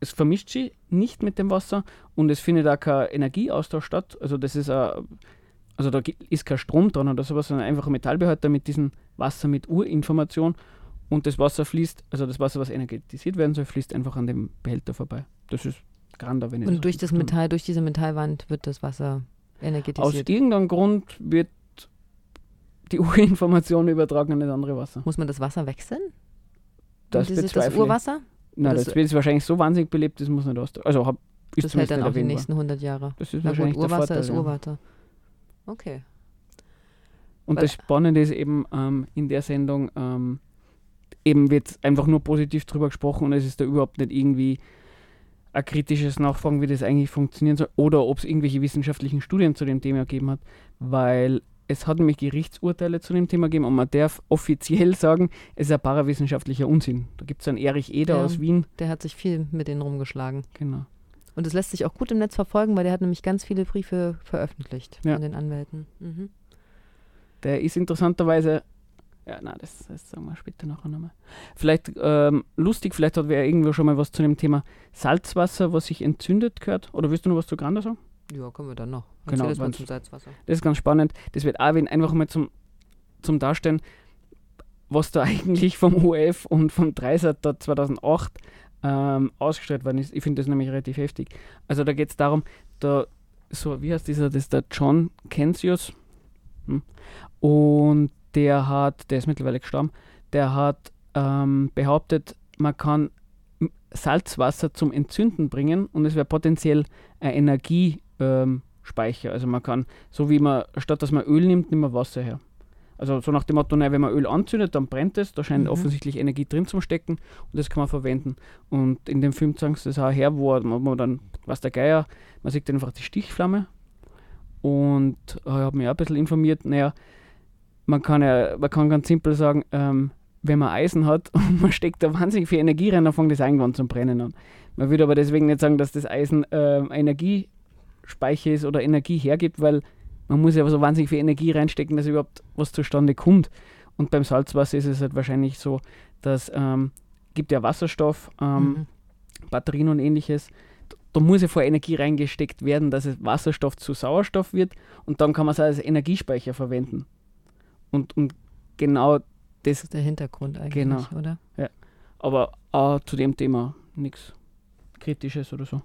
es vermischt sich nicht mit dem Wasser und es findet auch kein Energieaustausch statt. Also das ist ein, also da ist kein Strom dran oder sowas, sondern einfach ein Metallbehälter mit diesem Wasser mit Urinformation und das Wasser fließt, also das Wasser, was energetisiert werden soll, fließt einfach an dem Behälter vorbei. Das ist grander, wenn ich Und durch das verstanden Metall, durch diese Metallwand wird das Wasser Aus energetisiert. irgendeinem Grund wird die <laughs> Urinformation übertragen an das andere Wasser. Muss man das Wasser wechseln? Das das bezweifle ich. Urwasser? Nein, das- das, wird wahrscheinlich so wahnsinnig belebt, das muss nicht aus. Also hab, ist Das hält dann auch die nächsten 100 Jahre. Das ist Na gut, wahrscheinlich der Urwasser Vorteil. ist ja. Urwasser. Okay. Und Weil- das Spannende ist eben ähm, in der Sendung, ähm, eben wird einfach nur positiv drüber gesprochen und es ist da überhaupt nicht irgendwie ein kritisches Nachfragen, wie das eigentlich funktionieren soll oder ob es irgendwelche wissenschaftlichen Studien zu dem Thema gegeben hat, weil es hat nämlich Gerichtsurteile zu dem Thema gegeben und man darf offiziell sagen, es ist ein parawissenschaftlicher Unsinn. Da gibt es einen Erich Eder Ja. aus Wien, Der hat sich viel mit denen rumgeschlagen. genau. Und es lässt sich auch gut im Netz verfolgen, weil der hat nämlich ganz viele Briefe veröffentlicht Ja. von den Anwälten. Mhm. Der ist interessanterweise, ja, na, das, das sagen wir später nachher nochmal. Vielleicht ähm, lustig, vielleicht hat wer irgendwo schon mal was zu dem Thema Salzwasser, was sich entzündet, gehört. Oder willst du noch was zu Granda sagen? Ja, können wir dann noch. Genau, das mal zum Salzwasser. Das ist ganz spannend. Das wird auch einfach mal zum, zum Darstellen, was da <laughs> eigentlich vom OF und vom Dreisat da 2008 ähm, ausgestellt worden ist. Ich finde das nämlich relativ heftig. Also da geht es darum, da so, wie heißt dieser, das ist der John Kensius. Hm. Und der hat, der ist mittlerweile gestorben, der hat ähm, behauptet, man kann Salzwasser zum Entzünden bringen und es wäre potenziell ein Energiespeicher. Ähm, Speicher. also man kann, so wie man, statt dass man Öl nimmt, nimmt man Wasser her. Also so nach dem Motto, nein, wenn man Öl anzündet, dann brennt es, da scheint Mhm. offensichtlich Energie drin zu stecken und das kann man verwenden. Und in dem Film zeigen sie das auch her, wo man dann, was der Geier, man sieht einfach die Stichflamme und äh, ich habe mich auch ein bisschen informiert, naja, man kann ja, man kann ganz simpel sagen, ähm, wenn man Eisen hat <laughs> und man steckt da wahnsinnig viel Energie rein, dann fängt das irgendwann zum Brennen an. Man würde aber deswegen nicht sagen, dass das Eisen ähm, Energiespeicher ist oder Energie hergibt, weil man muss ja so wahnsinnig viel Energie reinstecken, dass überhaupt was zustande kommt. Und beim Salzwasser ist es halt wahrscheinlich so, dass ähm, gibt ja Wasserstoff, ähm, Mhm. Batterien und ähnliches. Da muss ja vor Energie reingesteckt werden, dass es Wasserstoff zu Sauerstoff wird und dann kann man es als Energiespeicher verwenden. Und, und genau Das das, ist der Hintergrund eigentlich, Genau. oder? aber auch zu dem Thema nichts Kritisches oder so.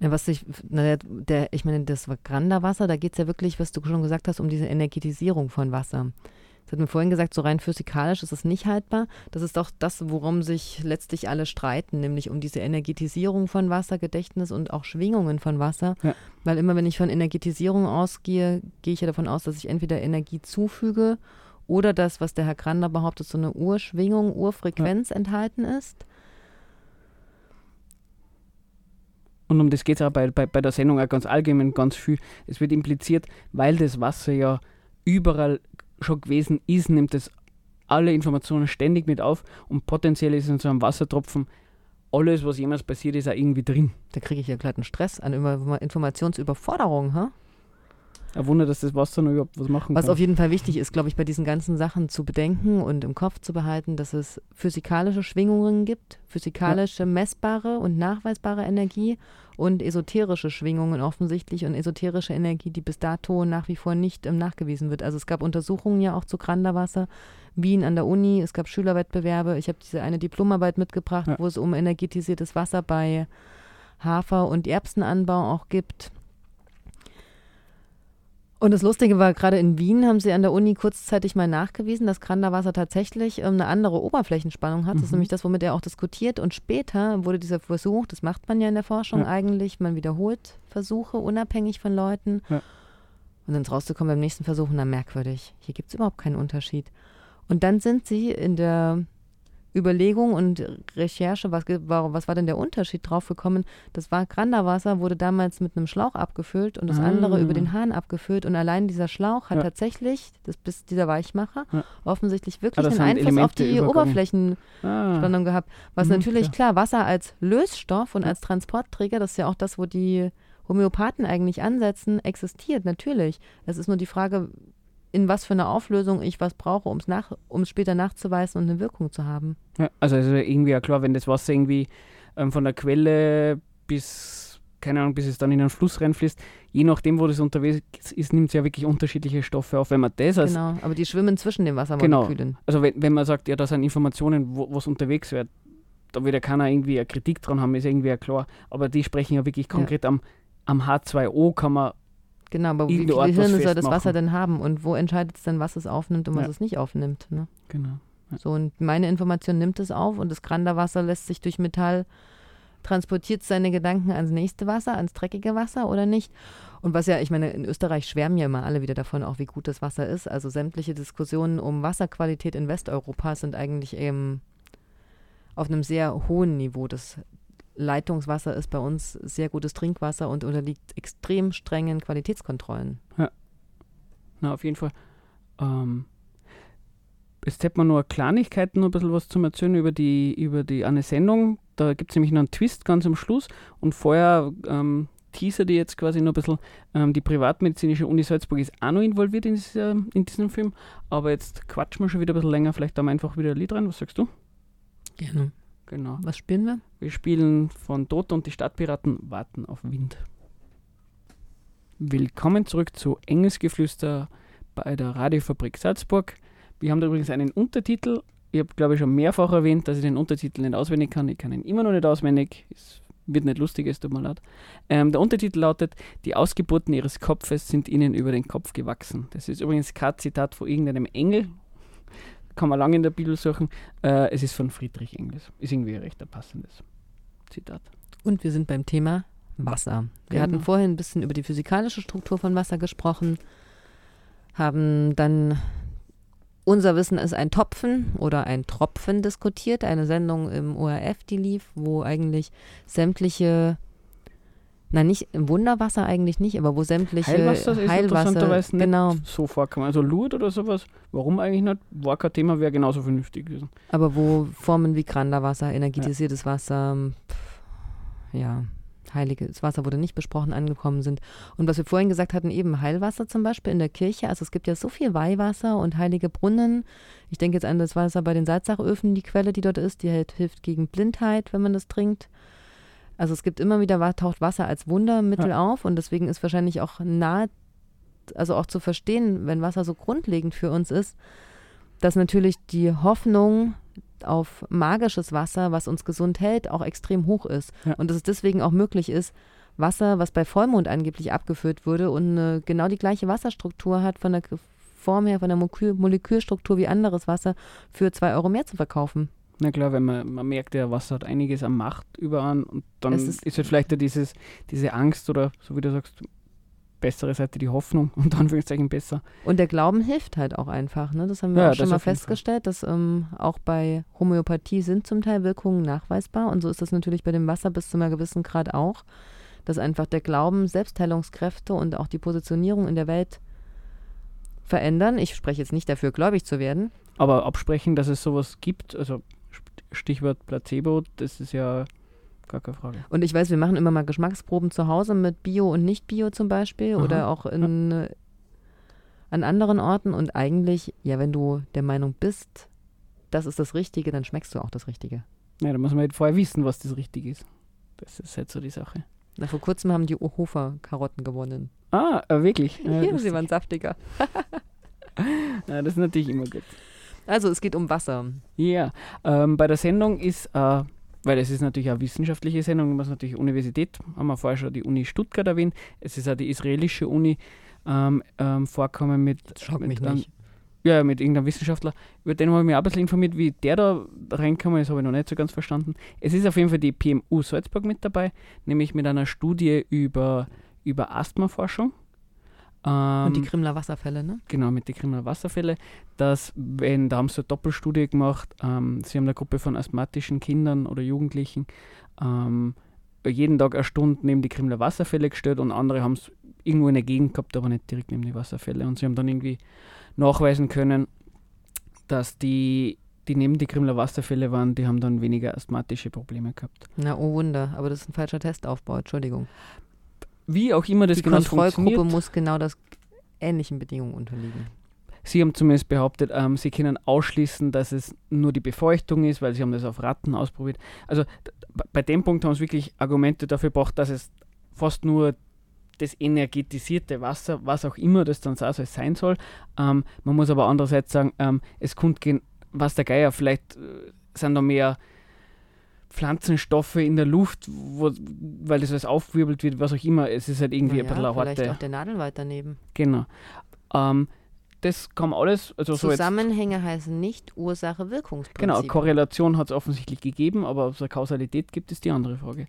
Ja, was ich, na, der, der, ich meine, das Granda-Wasser, da geht es ja wirklich, was du schon gesagt hast, um diese Energetisierung von Wasser. Das hat mir vorhin gesagt, so rein physikalisch ist es nicht haltbar. Das ist doch das, worum sich letztlich alle streiten, nämlich um diese Energetisierung von Wasser, Gedächtnis und auch Schwingungen von Wasser. Ja. Weil immer, wenn ich von Energetisierung ausgehe, gehe ich ja davon aus, dass ich entweder Energie zufüge oder das, was der Herr Granda behauptet, so eine Urschwingung, Urfrequenz enthalten ist. Und um das geht es auch bei, bei, bei der Sendung auch ganz allgemein ganz viel. Es wird impliziert, weil das Wasser ja überall schon gewesen ist, nimmt es alle Informationen ständig mit auf und potenziell ist in so einem Wassertropfen alles, was jemals passiert ist, auch irgendwie drin. Da kriege ich ja glatt einen Stress an Über- Informationsüberforderung, ha? Ein Wunder, dass das Wasser noch überhaupt was machen Was kann. auf jeden Fall wichtig ist, glaube ich, bei diesen ganzen Sachen zu bedenken und im Kopf zu behalten, dass es physikalische Schwingungen gibt, physikalische messbare und nachweisbare Energie und esoterische Schwingungen offensichtlich und esoterische Energie, die bis dato nach wie vor nicht ähm, nachgewiesen wird. Also es gab Untersuchungen ja auch zu Granderwasser, Wien an der Uni, es gab Schülerwettbewerbe. Ich habe diese eine Diplomarbeit mitgebracht, Ja. wo es um energetisiertes Wasser bei Hafer- und Erbsenanbau auch gibt. Und das Lustige war, gerade in Wien haben sie an der Uni kurzzeitig mal nachgewiesen, dass Granderwasser tatsächlich ähm, eine andere Oberflächenspannung hat. Das ist Mhm. nämlich das, womit er auch diskutiert. Und später wurde dieser Versuch, das macht man ja in der Forschung Ja. eigentlich, man wiederholt Versuche unabhängig von Leuten. Ja. Und dann ist rauszukommen beim nächsten Versuch, na merkwürdig, hier gibt es überhaupt keinen Unterschied. Und dann sind sie in der Überlegung und Recherche, was, was war denn der Unterschied drauf gekommen? Das war Granderwasser, wurde damals mit einem Schlauch abgefüllt und das Ah. andere über den Hahn abgefüllt. Und allein dieser Schlauch hat Ja. tatsächlich, das bis dieser Weichmacher, Ja. offensichtlich wirklich Ah, einen Einfluss auf Elemente die übergangen. Oberflächenspannung ah, gehabt. Was Mhm, natürlich klar. Wasser als Lösstoff und als Transportträger, das ist ja auch das, wo die Homöopathen eigentlich ansetzen, existiert natürlich. Es ist nur die Frage, in was für einer Auflösung ich was brauche, um es nach, um's später nachzuweisen und eine Wirkung zu haben. ja, also es ist irgendwie ja klar, wenn das Wasser irgendwie ähm, von der Quelle bis, keine Ahnung, bis es dann in einen Fluss reinfließt, je nachdem, wo das unterwegs ist, nimmt es ja wirklich unterschiedliche Stoffe auf. Wenn man das als Genau, aber die schwimmen zwischen den Genau. Wassermolekülen. Also wenn, wenn man sagt, ja, da sind Informationen, wo was unterwegs wird, da wird ja keiner irgendwie eine Kritik dran haben, ist irgendwie ja klar. Aber die sprechen ja wirklich konkret am, am H2O kann man, Genau, aber wie viele Hirne soll das. Wasser denn haben und wo entscheidet es denn, was es aufnimmt und was Ja. es nicht aufnimmt? Ne? genau. So, und meine Information nimmt es auf und das Granderwasser lässt sich durch Metall transportiert seine Gedanken ans nächste Wasser, ans dreckige Wasser oder nicht? Und was ja, ich meine, in Österreich schwärmen ja immer alle wieder davon, auch wie gut das Wasser ist. Also sämtliche Diskussionen um Wasserqualität in Westeuropa sind eigentlich eben auf einem sehr hohen Niveau. Das Leitungswasser ist bei uns sehr gutes Trinkwasser und unterliegt extrem strengen Qualitätskontrollen. Na, auf jeden Fall. Ähm, jetzt hätte man nur Kleinigkeiten, nur ein bisschen was zum Erzählen über die, über die eine Sendung. Da gibt es nämlich noch einen Twist ganz am Schluss und vorher ähm, teaser die jetzt quasi nur ein bisschen. Ähm, die Privatmedizinische Uni Salzburg ist auch noch involviert in, dieser, in diesem Film, aber jetzt quatschen wir schon wieder ein bisschen länger. Vielleicht haben wir einfach wieder ein Lied rein. Was sagst du? Gerne. Genau. Was spielen wir? Wir spielen von Toto und die Stadtpiraten Warten auf Wind. Willkommen zurück zu Engelsgeflüster bei der Radiofabrik Salzburg. Wir haben da übrigens einen Untertitel. Ich habe, glaube ich, schon mehrfach erwähnt, dass ich den Untertitel nicht auswendig kann. Ich kann ihn immer noch nicht auswendig. Es wird nicht lustig, es tut mir leid. Ähm, der Untertitel lautet: Die Ausgeburten ihres Kopfes sind ihnen über den Kopf gewachsen. Das ist übrigens kein Zitat von irgendeinem Engel. Kann man lange in der Bibel suchen. Äh, es ist von Friedrich Engels. Ist irgendwie recht ein passendes Zitat. Und wir sind beim Thema Wasser. Wir Genau. hatten vorhin ein bisschen über die physikalische Struktur von Wasser gesprochen, haben dann unser Wissen ist ein Topfen oder ein Tropfen diskutiert, eine Sendung im ORF, die lief, wo eigentlich sämtliche, na nicht im Wunderwasser eigentlich nicht, aber wo sämtliche Heilwasser ist Heilwasser, interessanterweise nicht genau, so vorkommen. Also Lourdes oder sowas, warum eigentlich nicht? War kein Thema, wäre genauso vernünftig gewesen. aber wo Formen wie Granderwasser, energetisiertes Wasser, pf, ja, heiliges Wasser wurde nicht besprochen, angekommen sind. Und was wir vorhin gesagt hatten, eben Heilwasser zum Beispiel in der Kirche. Also es gibt ja so viel Weihwasser und heilige Brunnen. Ich denke jetzt an das Wasser bei den Salzachöfen, die Quelle, die dort ist, die halt hilft gegen Blindheit, wenn man das trinkt. Also es gibt immer wieder, taucht Wasser als Wundermittel auf und deswegen ist wahrscheinlich auch nahe, also auch zu verstehen, wenn Wasser so grundlegend für uns ist, dass natürlich die Hoffnung auf magisches Wasser, was uns gesund hält, auch extrem hoch ist. Ja. Und dass es deswegen auch möglich ist, Wasser, was bei Vollmond angeblich abgeführt wurde und äh, genau die gleiche Wasserstruktur hat, von der Form her, von der Molekül Molekülstruktur wie anderes Wasser, für zwei Euro mehr zu verkaufen. Na klar, wenn man, man merkt ja, Wasser hat einiges an Macht überall und dann Es ist, ist- halt vielleicht ja dieses, diese Angst oder so wie du sagst, bessere Seite die Hoffnung <laughs> und Anführungszeichen besser. Und der Glauben hilft halt auch einfach. Ne? Das haben wir Ja, auch schon mal festgestellt, dass ähm, auch bei Homöopathie sind zum Teil Wirkungen nachweisbar. Und so ist das natürlich bei dem Wasser bis zu einem gewissen Grad auch, dass einfach der Glauben Selbstheilungskräfte und auch die Positionierung in der Welt verändern. Ich spreche jetzt nicht dafür, gläubig zu werden. Aber absprechen, dass es sowas gibt, also Stichwort Placebo, das ist ja gar keine Frage. Und ich weiß, wir machen immer mal Geschmacksproben zu Hause mit Bio und Nicht-Bio zum Beispiel Aha. oder auch in, äh, an anderen Orten. Und eigentlich, ja, wenn du der Meinung bist, das ist das Richtige, dann schmeckst du auch das Richtige. Ja, da muss man halt vorher wissen, was das richtig ist. Das ist halt so die Sache. Na, vor kurzem haben die Hofer-Karotten gewonnen. Ah, äh, wirklich? <laughs> Ja, Ja, sie waren saftiger. <laughs> ja, das ist natürlich immer gut. Also, es geht um Wasser. Ja, ähm, bei der Sendung ist, äh, weil es ist natürlich eine wissenschaftliche Sendung, was natürlich Universität, haben wir vorher schon die Uni Stuttgart erwähnt, es ist auch die israelische Uni ähm, ähm, vorkommen mit, mit einem- ja, mit irgendeinem Wissenschaftler. Über den habe ich mich auch ein bisschen informiert, wie der da reinkommen ist, habe ich noch nicht so ganz verstanden. Es ist auf jeden Fall die PMU Salzburg mit dabei, nämlich mit einer Studie über, über Asthmaforschung. Ähm, Und die Krimler Wasserfälle, ne? genau, mit den Krimmer Wasserfälle, dass, wenn, da haben sie eine Doppelstudie gemacht, ähm, sie haben eine Gruppe von asthmatischen Kindern oder Jugendlichen ähm, jeden Tag eine Stunde neben die Krimler Wasserfälle gestellt und andere haben es irgendwo in der Gegend gehabt, aber nicht direkt neben die Wasserfälle. Und sie haben dann irgendwie nachweisen können, dass die, die neben die Krimler Wasserfälle waren, die haben dann weniger asthmatische Probleme gehabt. Na, oh Wunder. Aber das ist ein falscher Testaufbau, Entschuldigung. Wie auch immer das die genau Kontrollgruppe funktioniert. muss genau das ähnlichen Bedingungen unterliegen. Sie haben zumindest behauptet, ähm, sie können ausschließen, dass es nur die Befeuchtung ist, weil sie haben das auf Ratten ausprobiert. Also bei dem Punkt haben sie wirklich Argumente dafür gebracht, dass es fast nur das energetisierte Wasser, was auch immer das dann sein soll. Ähm, man muss aber andererseits sagen, ähm, es kommt gehen, was der Geier, vielleicht äh, sind da mehr Pflanzenstoffe in der Luft, wo, weil das alles aufgewirbelt wird, was auch immer. Es ist halt irgendwie Naja, ein bisschen eine vielleicht harte auch der Nadelwald daneben. Genau. Ähm, das kann man alles, also so Zusammenhänge heißen nicht Ursache-Wirkungsprinzip. genau, Korrelation hat es offensichtlich gegeben, aber ob es eine Kausalität gibt, ist die andere Frage.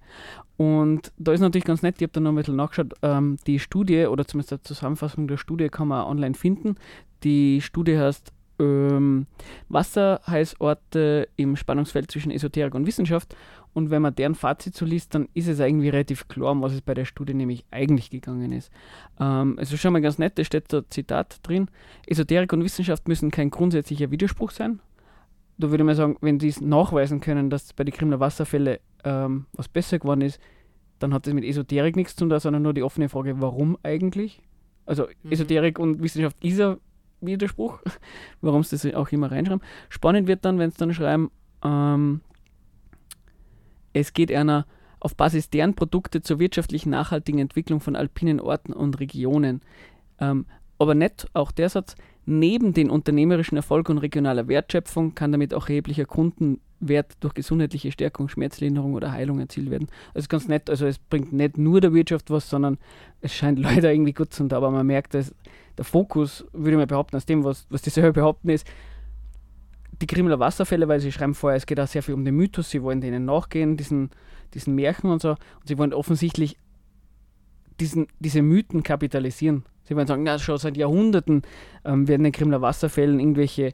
Und da ist natürlich ganz nett, ich habe da noch ein bisschen nachgeschaut, ähm, die Studie oder zumindest eine Zusammenfassung der Studie kann man online finden. Die Studie heißt ähm, Wasserheißorte im Spannungsfeld zwischen Esoterik und Wissenschaft. Und wenn man deren Fazit so liest, dann ist es irgendwie relativ klar, um was es bei der Studie nämlich eigentlich gegangen ist. Ähm, ist schon mal ganz nett, da steht da Zitat drin: Esoterik und Wissenschaft müssen kein grundsätzlicher Widerspruch sein. Da würde man sagen, wenn die es nachweisen können, dass bei den Krimler Wasserfälle ähm, was besser geworden ist, dann hat das mit Esoterik nichts zu tun, sondern nur die offene Frage, warum eigentlich? Also Mhm. Esoterik und Wissenschaft ist ein Widerspruch, <laughs> warum sie das auch immer reinschreiben. Spannend wird dann, wenn sie dann schreiben, ähm, es geht einer auf Basis deren Produkte zur wirtschaftlichen nachhaltigen Entwicklung von alpinen Orten und Regionen. Ähm, aber nicht auch der Satz, neben den unternehmerischen Erfolg und regionaler Wertschöpfung kann damit auch erheblicher Kundenwert durch gesundheitliche Stärkung, Schmerzlinderung oder Heilung erzielt werden. Also ganz nett, also es bringt nicht nur der Wirtschaft was, sondern es scheint <laughs> leider irgendwie gut zu sein, aber man merkt, dass der Fokus, würde ich mal behaupten, aus dem, was, was die selber behaupten, ist, die Krimler Wasserfälle, weil sie schreiben vorher, es geht auch sehr viel um den Mythos, sie wollen denen nachgehen, diesen, diesen Märchen und so, und sie wollen offensichtlich diesen, diese Mythen kapitalisieren. Sie wollen sagen, na, schon seit Jahrhunderten ähm, werden den Krimler Wasserfällen irgendwelche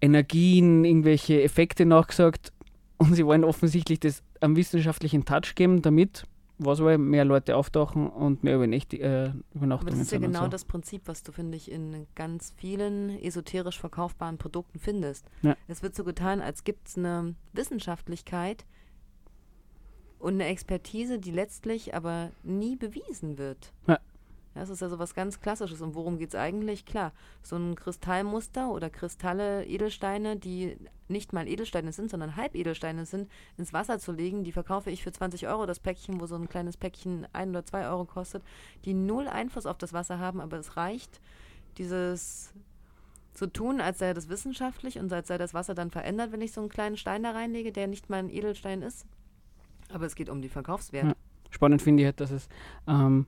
Energien, irgendwelche Effekte nachgesagt und sie wollen offensichtlich das am wissenschaftlichen Touch geben, damit was wohl, mehr Leute auftauchen und mehr Übernacht, äh, Aber Übernachtungen das ist ja genau so. das Prinzip, was du, finde ich, in ganz vielen esoterisch verkaufbaren Produkten findest. Ja. Es wird so getan, als gibt es eine Wissenschaftlichkeit und eine Expertise, die letztlich aber nie bewiesen wird. Ja. Das ist also was ganz Klassisches. Und worum geht es eigentlich? Klar, so ein Kristallmuster oder Kristalle, Edelsteine, die nicht mal Edelsteine sind, sondern Halbedelsteine sind, ins Wasser zu legen, die verkaufe ich für 20 Euro, das Päckchen, wo so ein kleines Päckchen ein oder zwei Euro kostet, die null Einfluss auf das Wasser haben, aber es reicht, dieses zu tun, als sei das wissenschaftlich und als sei das Wasser dann verändert, wenn ich so einen kleinen Stein da reinlege, der nicht mal ein Edelstein ist. Aber es geht um die Verkaufswerte. Ja. Spannend finde ich halt, dass es ähm,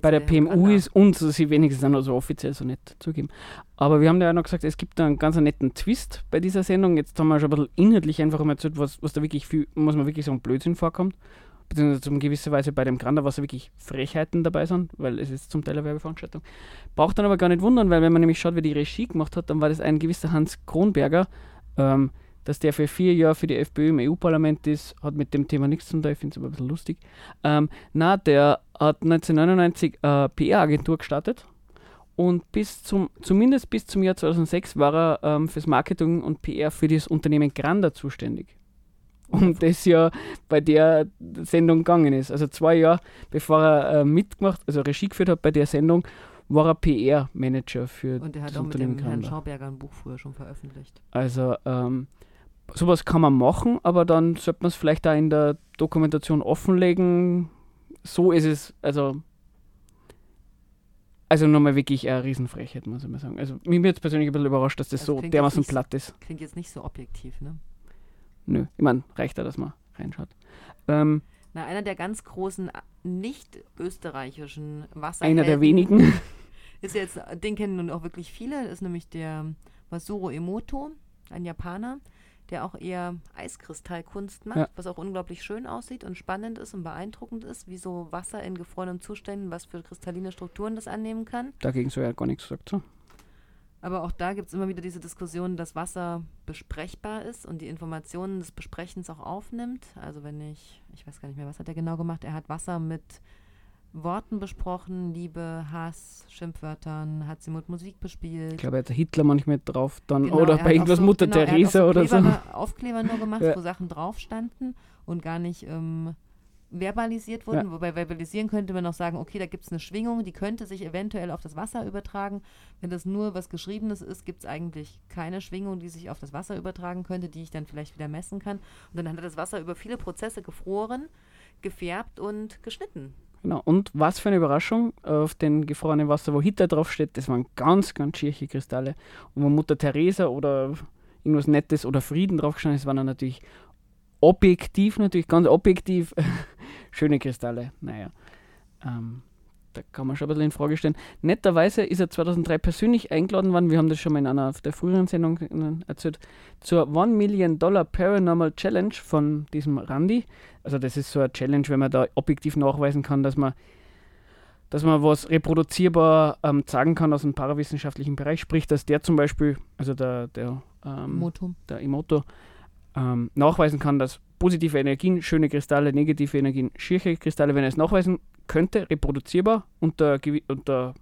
bei der PMU ist und sie wenigstens dann also offiziell so nicht zugeben. Aber wir haben ja auch noch gesagt, es gibt da einen ganz netten Twist bei dieser Sendung. Jetzt haben wir schon ein bisschen inhaltlich einfach mal erzählt, was, was da wirklich viel, muss man wirklich sagen, Blödsinn vorkommt. Beziehungsweise zum gewisser Weise bei dem Grander, was da wirklich Frechheiten dabei sind, weil es ist zum Teil eine Werbeveranstaltung. Braucht dann aber gar nicht wundern, weil wenn man nämlich schaut, wer die Regie gemacht hat, dann war das ein gewisser Hans Kronberger, ähm, dass der für vier Jahre für die FPÖ im EU-Parlament ist, hat mit dem Thema nichts zu tun, ich finde es aber ein bisschen lustig. Ähm, na, der hat 1999 eine PR-Agentur gestartet und bis zum, zumindest bis zum Jahr 2006 war er ähm, fürs Marketing und PR für das Unternehmen Granda zuständig. Und das ja bei der Sendung gegangen ist. Also zwei Jahre bevor er äh, mitgemacht, also Regie geführt hat bei der Sendung, war er PR-Manager für Und er hat das auch mit Unternehmen dem Herrn Granda. Schauberger ein Buch früher schon veröffentlicht. Also ähm, sowas kann man machen, aber dann sollte man es vielleicht auch in der Dokumentation offenlegen. So ist es, also also nochmal wirklich eine Riesenfrechheit, muss ich mal sagen. Also mich wird persönlich ein bisschen überrascht, dass das Das so klingt jetzt dermaßen nicht so- platt ist. Klingt jetzt nicht so objektiv, ne? Nö, ich meine, reicht da, dass man reinschaut. Ähm, Na, einer der ganz großen a- nicht österreichischen Wasser einer der wenigen. <laughs> ist jetzt, den kennen nun auch wirklich viele, ist nämlich der Masuro Emoto, ein Japaner, der auch eher Eiskristallkunst macht, Ja. was auch unglaublich schön aussieht und spannend ist und beeindruckend ist, wie so Wasser in gefrorenen Zuständen, was für kristalline Strukturen das annehmen kann. Dagegen soll ja gar nichts gesagt. So. Aber auch da gibt es immer wieder diese Diskussion, dass Wasser besprechbar ist und die Informationen des Besprechens auch aufnimmt. Also wenn ich, ich weiß gar nicht mehr, was hat er genau gemacht, er hat Wasser mit Worten besprochen, Liebe, Hass, Schimpfwörtern, hat sie mit Musik bespielt. Ich glaube, er hat Hitler manchmal drauf dann Genau, oder er bei irgendwas so- Mutter genau, er Teresa oder so. Kleber, Aufkleber nur gemacht, Ja. wo Sachen drauf standen und gar nicht ähm, verbalisiert wurden. Wobei verbalisieren könnte man noch sagen, okay, da gibt es eine Schwingung, die könnte sich eventuell auf das Wasser übertragen. Wenn das nur was Geschriebenes ist, gibt es eigentlich keine Schwingung, die sich auf das Wasser übertragen könnte, die ich dann vielleicht wieder messen kann. Und dann hat das Wasser über viele Prozesse gefroren, gefärbt und geschnitten. Genau. Und was für eine Überraschung, auf den gefrorenen Wasser, wo Hitler draufsteht, das waren ganz, ganz schierche Kristalle. Und wo Mutter Teresa oder irgendwas Nettes oder Frieden draufgestanden ist, waren dann natürlich objektiv, natürlich ganz objektiv <laughs> schöne Kristalle. Naja. Ähm, da kann man schon ein bisschen in Frage stellen. Netterweise ist er 2003 persönlich eingeladen worden, wir haben das schon mal in einer der früheren Sendungen erzählt, zur One Million Dollar Paranormal Challenge von diesem Randy. Also das ist so eine Challenge, wenn man da objektiv nachweisen kann, dass man dass man was reproduzierbar ähm, sagen kann aus dem parawissenschaftlichen Bereich, sprich, dass der zum Beispiel, also der, der, ähm, Moto. der Emoto, ähm, nachweisen kann, dass positive Energien, schöne Kristalle, negative Energien, schierche Kristalle, wenn er es nachweisen könnte, reproduzierbar unter, unter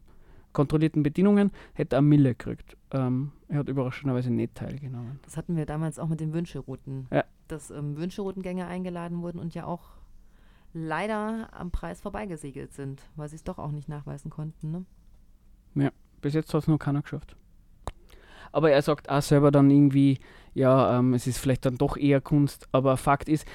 kontrollierten Bedingungen, hätte er Mille gekriegt. Ähm, er hat überraschenderweise nicht teilgenommen. Das hatten wir damals auch mit den Wünscherouten. Ja. Dass ähm, Wünscheroutengänger eingeladen wurden und ja auch leider am Preis vorbeigesegelt sind, weil sie es doch auch nicht nachweisen konnten. Ne? Bis jetzt hat es noch keiner geschafft. Aber er sagt auch selber dann irgendwie, ja, ähm, es ist vielleicht dann doch eher Kunst, aber Fakt ist,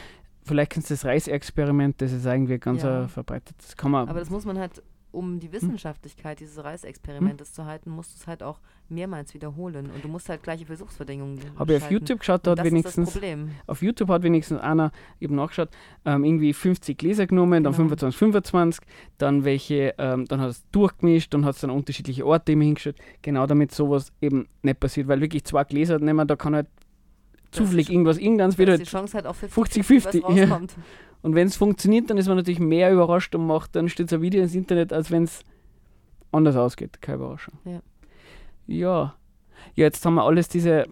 vielleicht kennst du das Reisexperiment, das ist eigentlich ganz Ja. verbreitet. Das kann man. Aber das muss man halt, um Hm? die Wissenschaftlichkeit dieses Reisexperimentes zu halten, musst du es halt auch mehrmals wiederholen. Und du musst halt gleiche Versuchsbedingungen habe ich auf. YouTube geschaut, da Und hat wenigstens das Problem. auf YouTube hat wenigstens einer eben nachgeschaut, ähm, irgendwie 50 Gläser genommen, dann Genau. 25, 25, dann welche, ähm, dann hat es durchgemischt, dann hat es dann unterschiedliche Orte immer hingestellt, genau damit sowas eben nicht passiert, weil wirklich zwei Gläser nehmen, da kann halt zufällig irgendwas, irgendwas Chance halt auch 50-50, was ja. Und wenn es funktioniert, dann ist man natürlich mehr überrascht und macht dann steht so ein Video ins Internet, als wenn es anders ausgeht. Keine Überraschung. Ja. Ja. Ja, jetzt haben wir alles diese,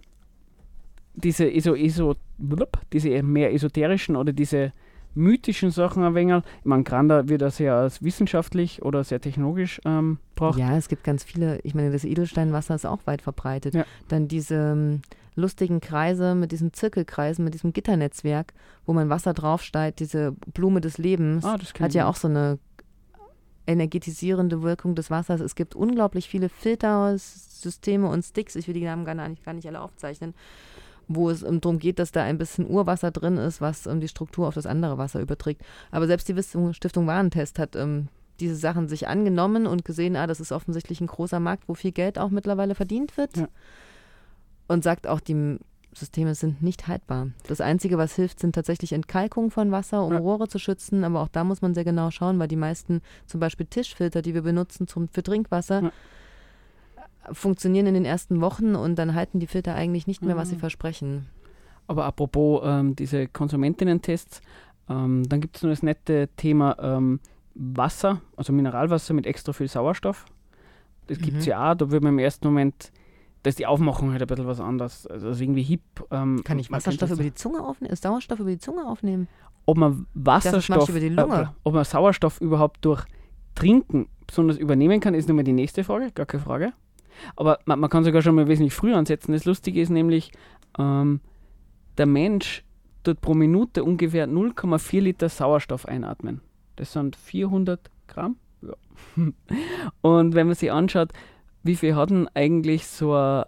diese, eso, eso, blub, diese mehr esoterischen oder diese mythischen Sachen ein wenig. Ich meine, Granda wird da sehr als wissenschaftlich oder sehr technologisch ähm, braucht. Ja, es gibt ganz viele. Ich meine, das Edelsteinwasser ist auch weit verbreitet. Ja. Dann diese ähm, lustigen Kreise mit diesen Zirkelkreisen, mit diesem Gitternetzwerk, wo man Wasser draufsteigt, diese Blume des Lebens, Ah, hat ja auch so eine energetisierende Wirkung des Wassers. Es gibt unglaublich viele Filtersysteme und Sticks, ich will die Namen gar nicht, gar nicht alle aufzeichnen, wo es ähm, darum geht, dass da ein bisschen Urwasser drin ist, was ähm, die Struktur auf das andere Wasser überträgt. Aber selbst die Stiftung Warentest hat ähm, diese Sachen sich angenommen und gesehen, ah, das ist offensichtlich ein großer Markt, wo viel Geld auch mittlerweile verdient wird. Ja. Und sagt auch, die Systeme sind nicht haltbar. Das Einzige, was hilft, sind tatsächlich Entkalkungen von Wasser, um Ja. Rohre zu schützen. Aber auch da muss man sehr genau schauen, weil die meisten zum Beispiel Tischfilter, die wir benutzen zum, für Trinkwasser, Ja. funktionieren in den ersten Wochen und dann halten die Filter eigentlich nicht mehr, was sie Mhm. versprechen. Aber apropos ähm, diese Konsumentinnen-Tests, ähm, dann gibt es noch das nette Thema ähm, Wasser, also Mineralwasser mit extra viel Sauerstoff. Das gibt es Mhm. ja auch, da wird man im ersten Moment, da ist die Aufmachung halt ein bisschen was anderes. Also, irgendwie hip. Ähm, Kann ich Wasserstoff über die Zunge aufnehmen? Sauerstoff über die Zunge aufnehmen? ob man Wasserstoff, über die Lunge. Äh, ob man Sauerstoff überhaupt durch Trinken besonders übernehmen kann, ist nochmal die nächste Frage, gar keine Frage. Aber man, man kann sogar schon mal wesentlich früher ansetzen. Das Lustige ist nämlich, ähm, der Mensch tut pro Minute ungefähr 0,4 Liter Sauerstoff einatmen. Das sind 400 Gramm. Ja. <laughs> Und wenn man sich anschaut, wie viel hat denn eigentlich so ein,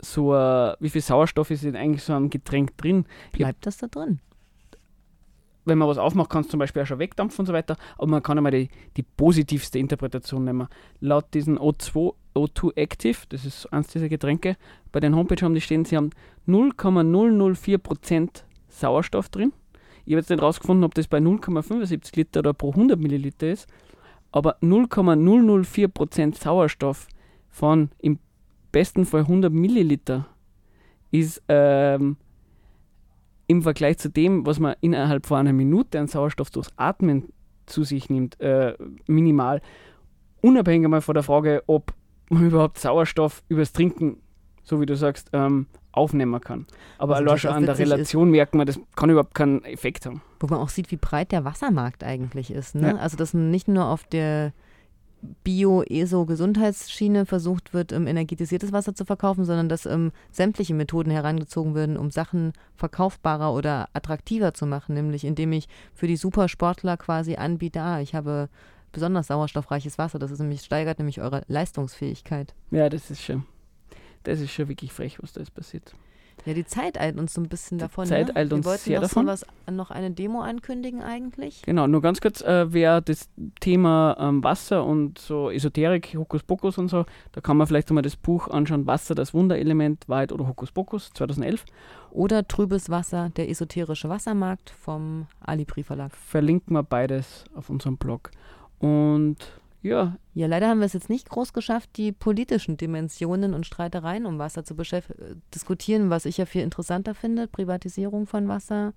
so ein, wie viel Sauerstoff ist in eigentlich so einem Getränk drin? Bleibt das da drin? wenn man was aufmacht, kann es zum Beispiel auch schon wegdampfen und so weiter. Aber man kann einmal die, die positivste Interpretation nehmen. Laut diesen O2, O2 Active, das ist eins dieser Getränke, bei den Homepage haben die stehen, sie haben 0,004% Sauerstoff drin. Ich habe jetzt nicht rausgefunden, ob das bei 0,75 Liter oder pro 100 Milliliter ist, aber 0,004% Sauerstoff von im besten Fall 100 Milliliter ist ähm, im Vergleich zu dem, was man innerhalb von einer Minute an Sauerstoff durchs Atmen zu sich nimmt, äh, minimal. Unabhängig mal von der Frage, ob man <laughs> überhaupt Sauerstoff übers Trinken, so wie du sagst, ähm, aufnehmen kann. Aber natürlich schon an der witzig ist- Relation merkt man, das kann überhaupt keinen Effekt haben. Wo man auch sieht, wie breit der Wassermarkt eigentlich ist. Ne? Ja. Also, dass man nicht nur auf der Bio-ESO-Gesundheitsschiene versucht wird, ähm, energetisiertes Wasser zu verkaufen, sondern dass ähm, sämtliche Methoden herangezogen werden, um Sachen verkaufbarer oder attraktiver zu machen, nämlich indem ich für die Supersportler quasi anbiete, ah, ich habe besonders sauerstoffreiches Wasser, das ist nämlich, steigert nämlich eure Leistungsfähigkeit. Ja, das ist schon, das ist schon wirklich frech, was da jetzt passiert. Ja, die Zeit eilt uns so ein bisschen davon. Zeit ne? eilt Wir uns wollten sehr noch davon. Was, noch eine Demo ankündigen eigentlich. Genau, nur ganz kurz, äh, wer das Thema ähm, Wasser und so Esoterik, Hokuspokus und so, da kann man vielleicht einmal das Buch anschauen, Wasser, das Wunderelement, Wahrheit oder Hokuspokus, 2011. Oder Trübes Wasser, der esoterische Wassermarkt vom Alibri Verlag. Verlinken wir beides auf unserem Blog. Und ja, Ja, leider haben wir es jetzt nicht groß geschafft, die politischen Dimensionen und Streitereien um Wasser zu äh, diskutieren, was ich ja viel interessanter finde, Privatisierung von Wasser.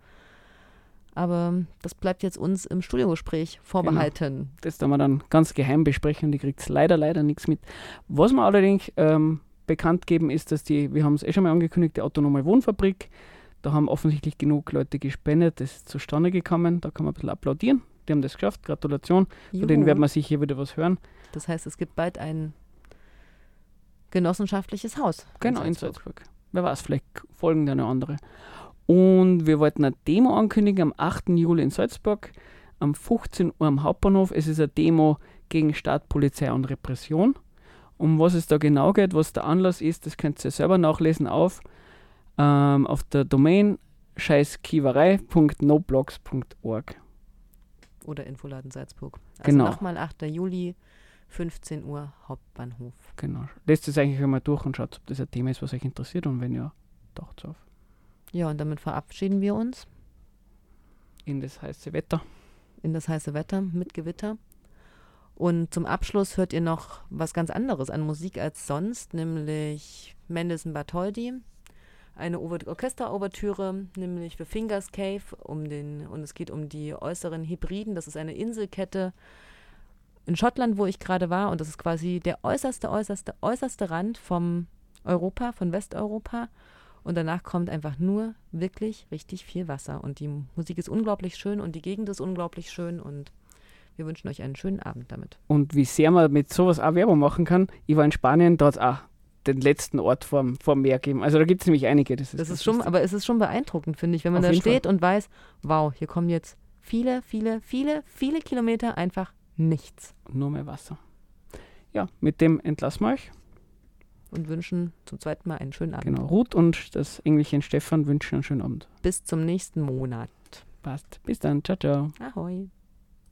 Aber das bleibt jetzt uns im Studiogespräch vorbehalten. das werden wir dann ganz geheim besprechen. Die kriegt leider, leider nichts mit. Was wir allerdings ähm, bekannt geben, ist, dass die, wir haben es eh schon mal angekündigt, die autonome Wohnfabrik, da haben offensichtlich genug Leute gespendet, das ist zustande gekommen. Da kann man ein bisschen applaudieren. Die haben das geschafft. Gratulation. Von denen Juhu. werden wir sicher wieder was hören. Das heißt, es gibt bald ein genossenschaftliches Haus. Genau, in Salzburg. Wer weiß, vielleicht folgen da noch andere. Und wir wollten eine Demo ankündigen am 8. Juli in Salzburg, am 15 Uhr am Hauptbahnhof. Es ist eine Demo gegen Staat, Polizei und Repression. Um was es da genau geht, was der Anlass ist, das könnt ihr selber nachlesen auf, ähm, auf der Domain scheißkiewerei.noblogs.org. Oder Infoladen Salzburg. Also Genau. nochmal 8. Juli, 15 Uhr, Hauptbahnhof. Genau. Lest es eigentlich einmal durch und schaut, ob das ein Thema ist, was euch interessiert und wenn ja, taucht auf. Ja, und damit verabschieden wir uns In das heiße Wetter. in das heiße Wetter mit Gewitter. Und zum Abschluss hört ihr noch was ganz anderes an Musik als sonst, nämlich Mendelssohn Bartholdy, eine Over Orchesterouvertüre, nämlich The Fingers Cave, um den, und es geht um die äußeren Hebriden. Das ist eine Inselkette in Schottland, wo ich gerade war, und das ist quasi der äußerste, äußerste, äußerste Rand vom Europa, von Westeuropa. Und danach kommt einfach nur wirklich richtig viel Wasser. Und die Musik ist unglaublich schön und die Gegend ist unglaublich schön. Und wir wünschen euch einen schönen Abend damit. Und wie sehr man mit sowas auch Werbung machen kann. Ich war in Spanien, es auch den letzten Ort vorm, vorm Meer gegeben. Also da gibt es nämlich einige. Das ist, Das ist schon, aber es ist schon beeindruckend, finde ich, wenn man Auf da steht und weiß, wow, hier kommen jetzt viele, viele, viele, viele Kilometer einfach nichts. Nur mehr Wasser. Ja, mit dem entlassen wir euch. Und wünschen zum zweiten Mal einen schönen Abend. Genau. Ruth und das Engelchen Stefan wünschen einen schönen Abend. Bis zum nächsten Monat. Passt. Bis dann. Ciao, ciao. Ahoi.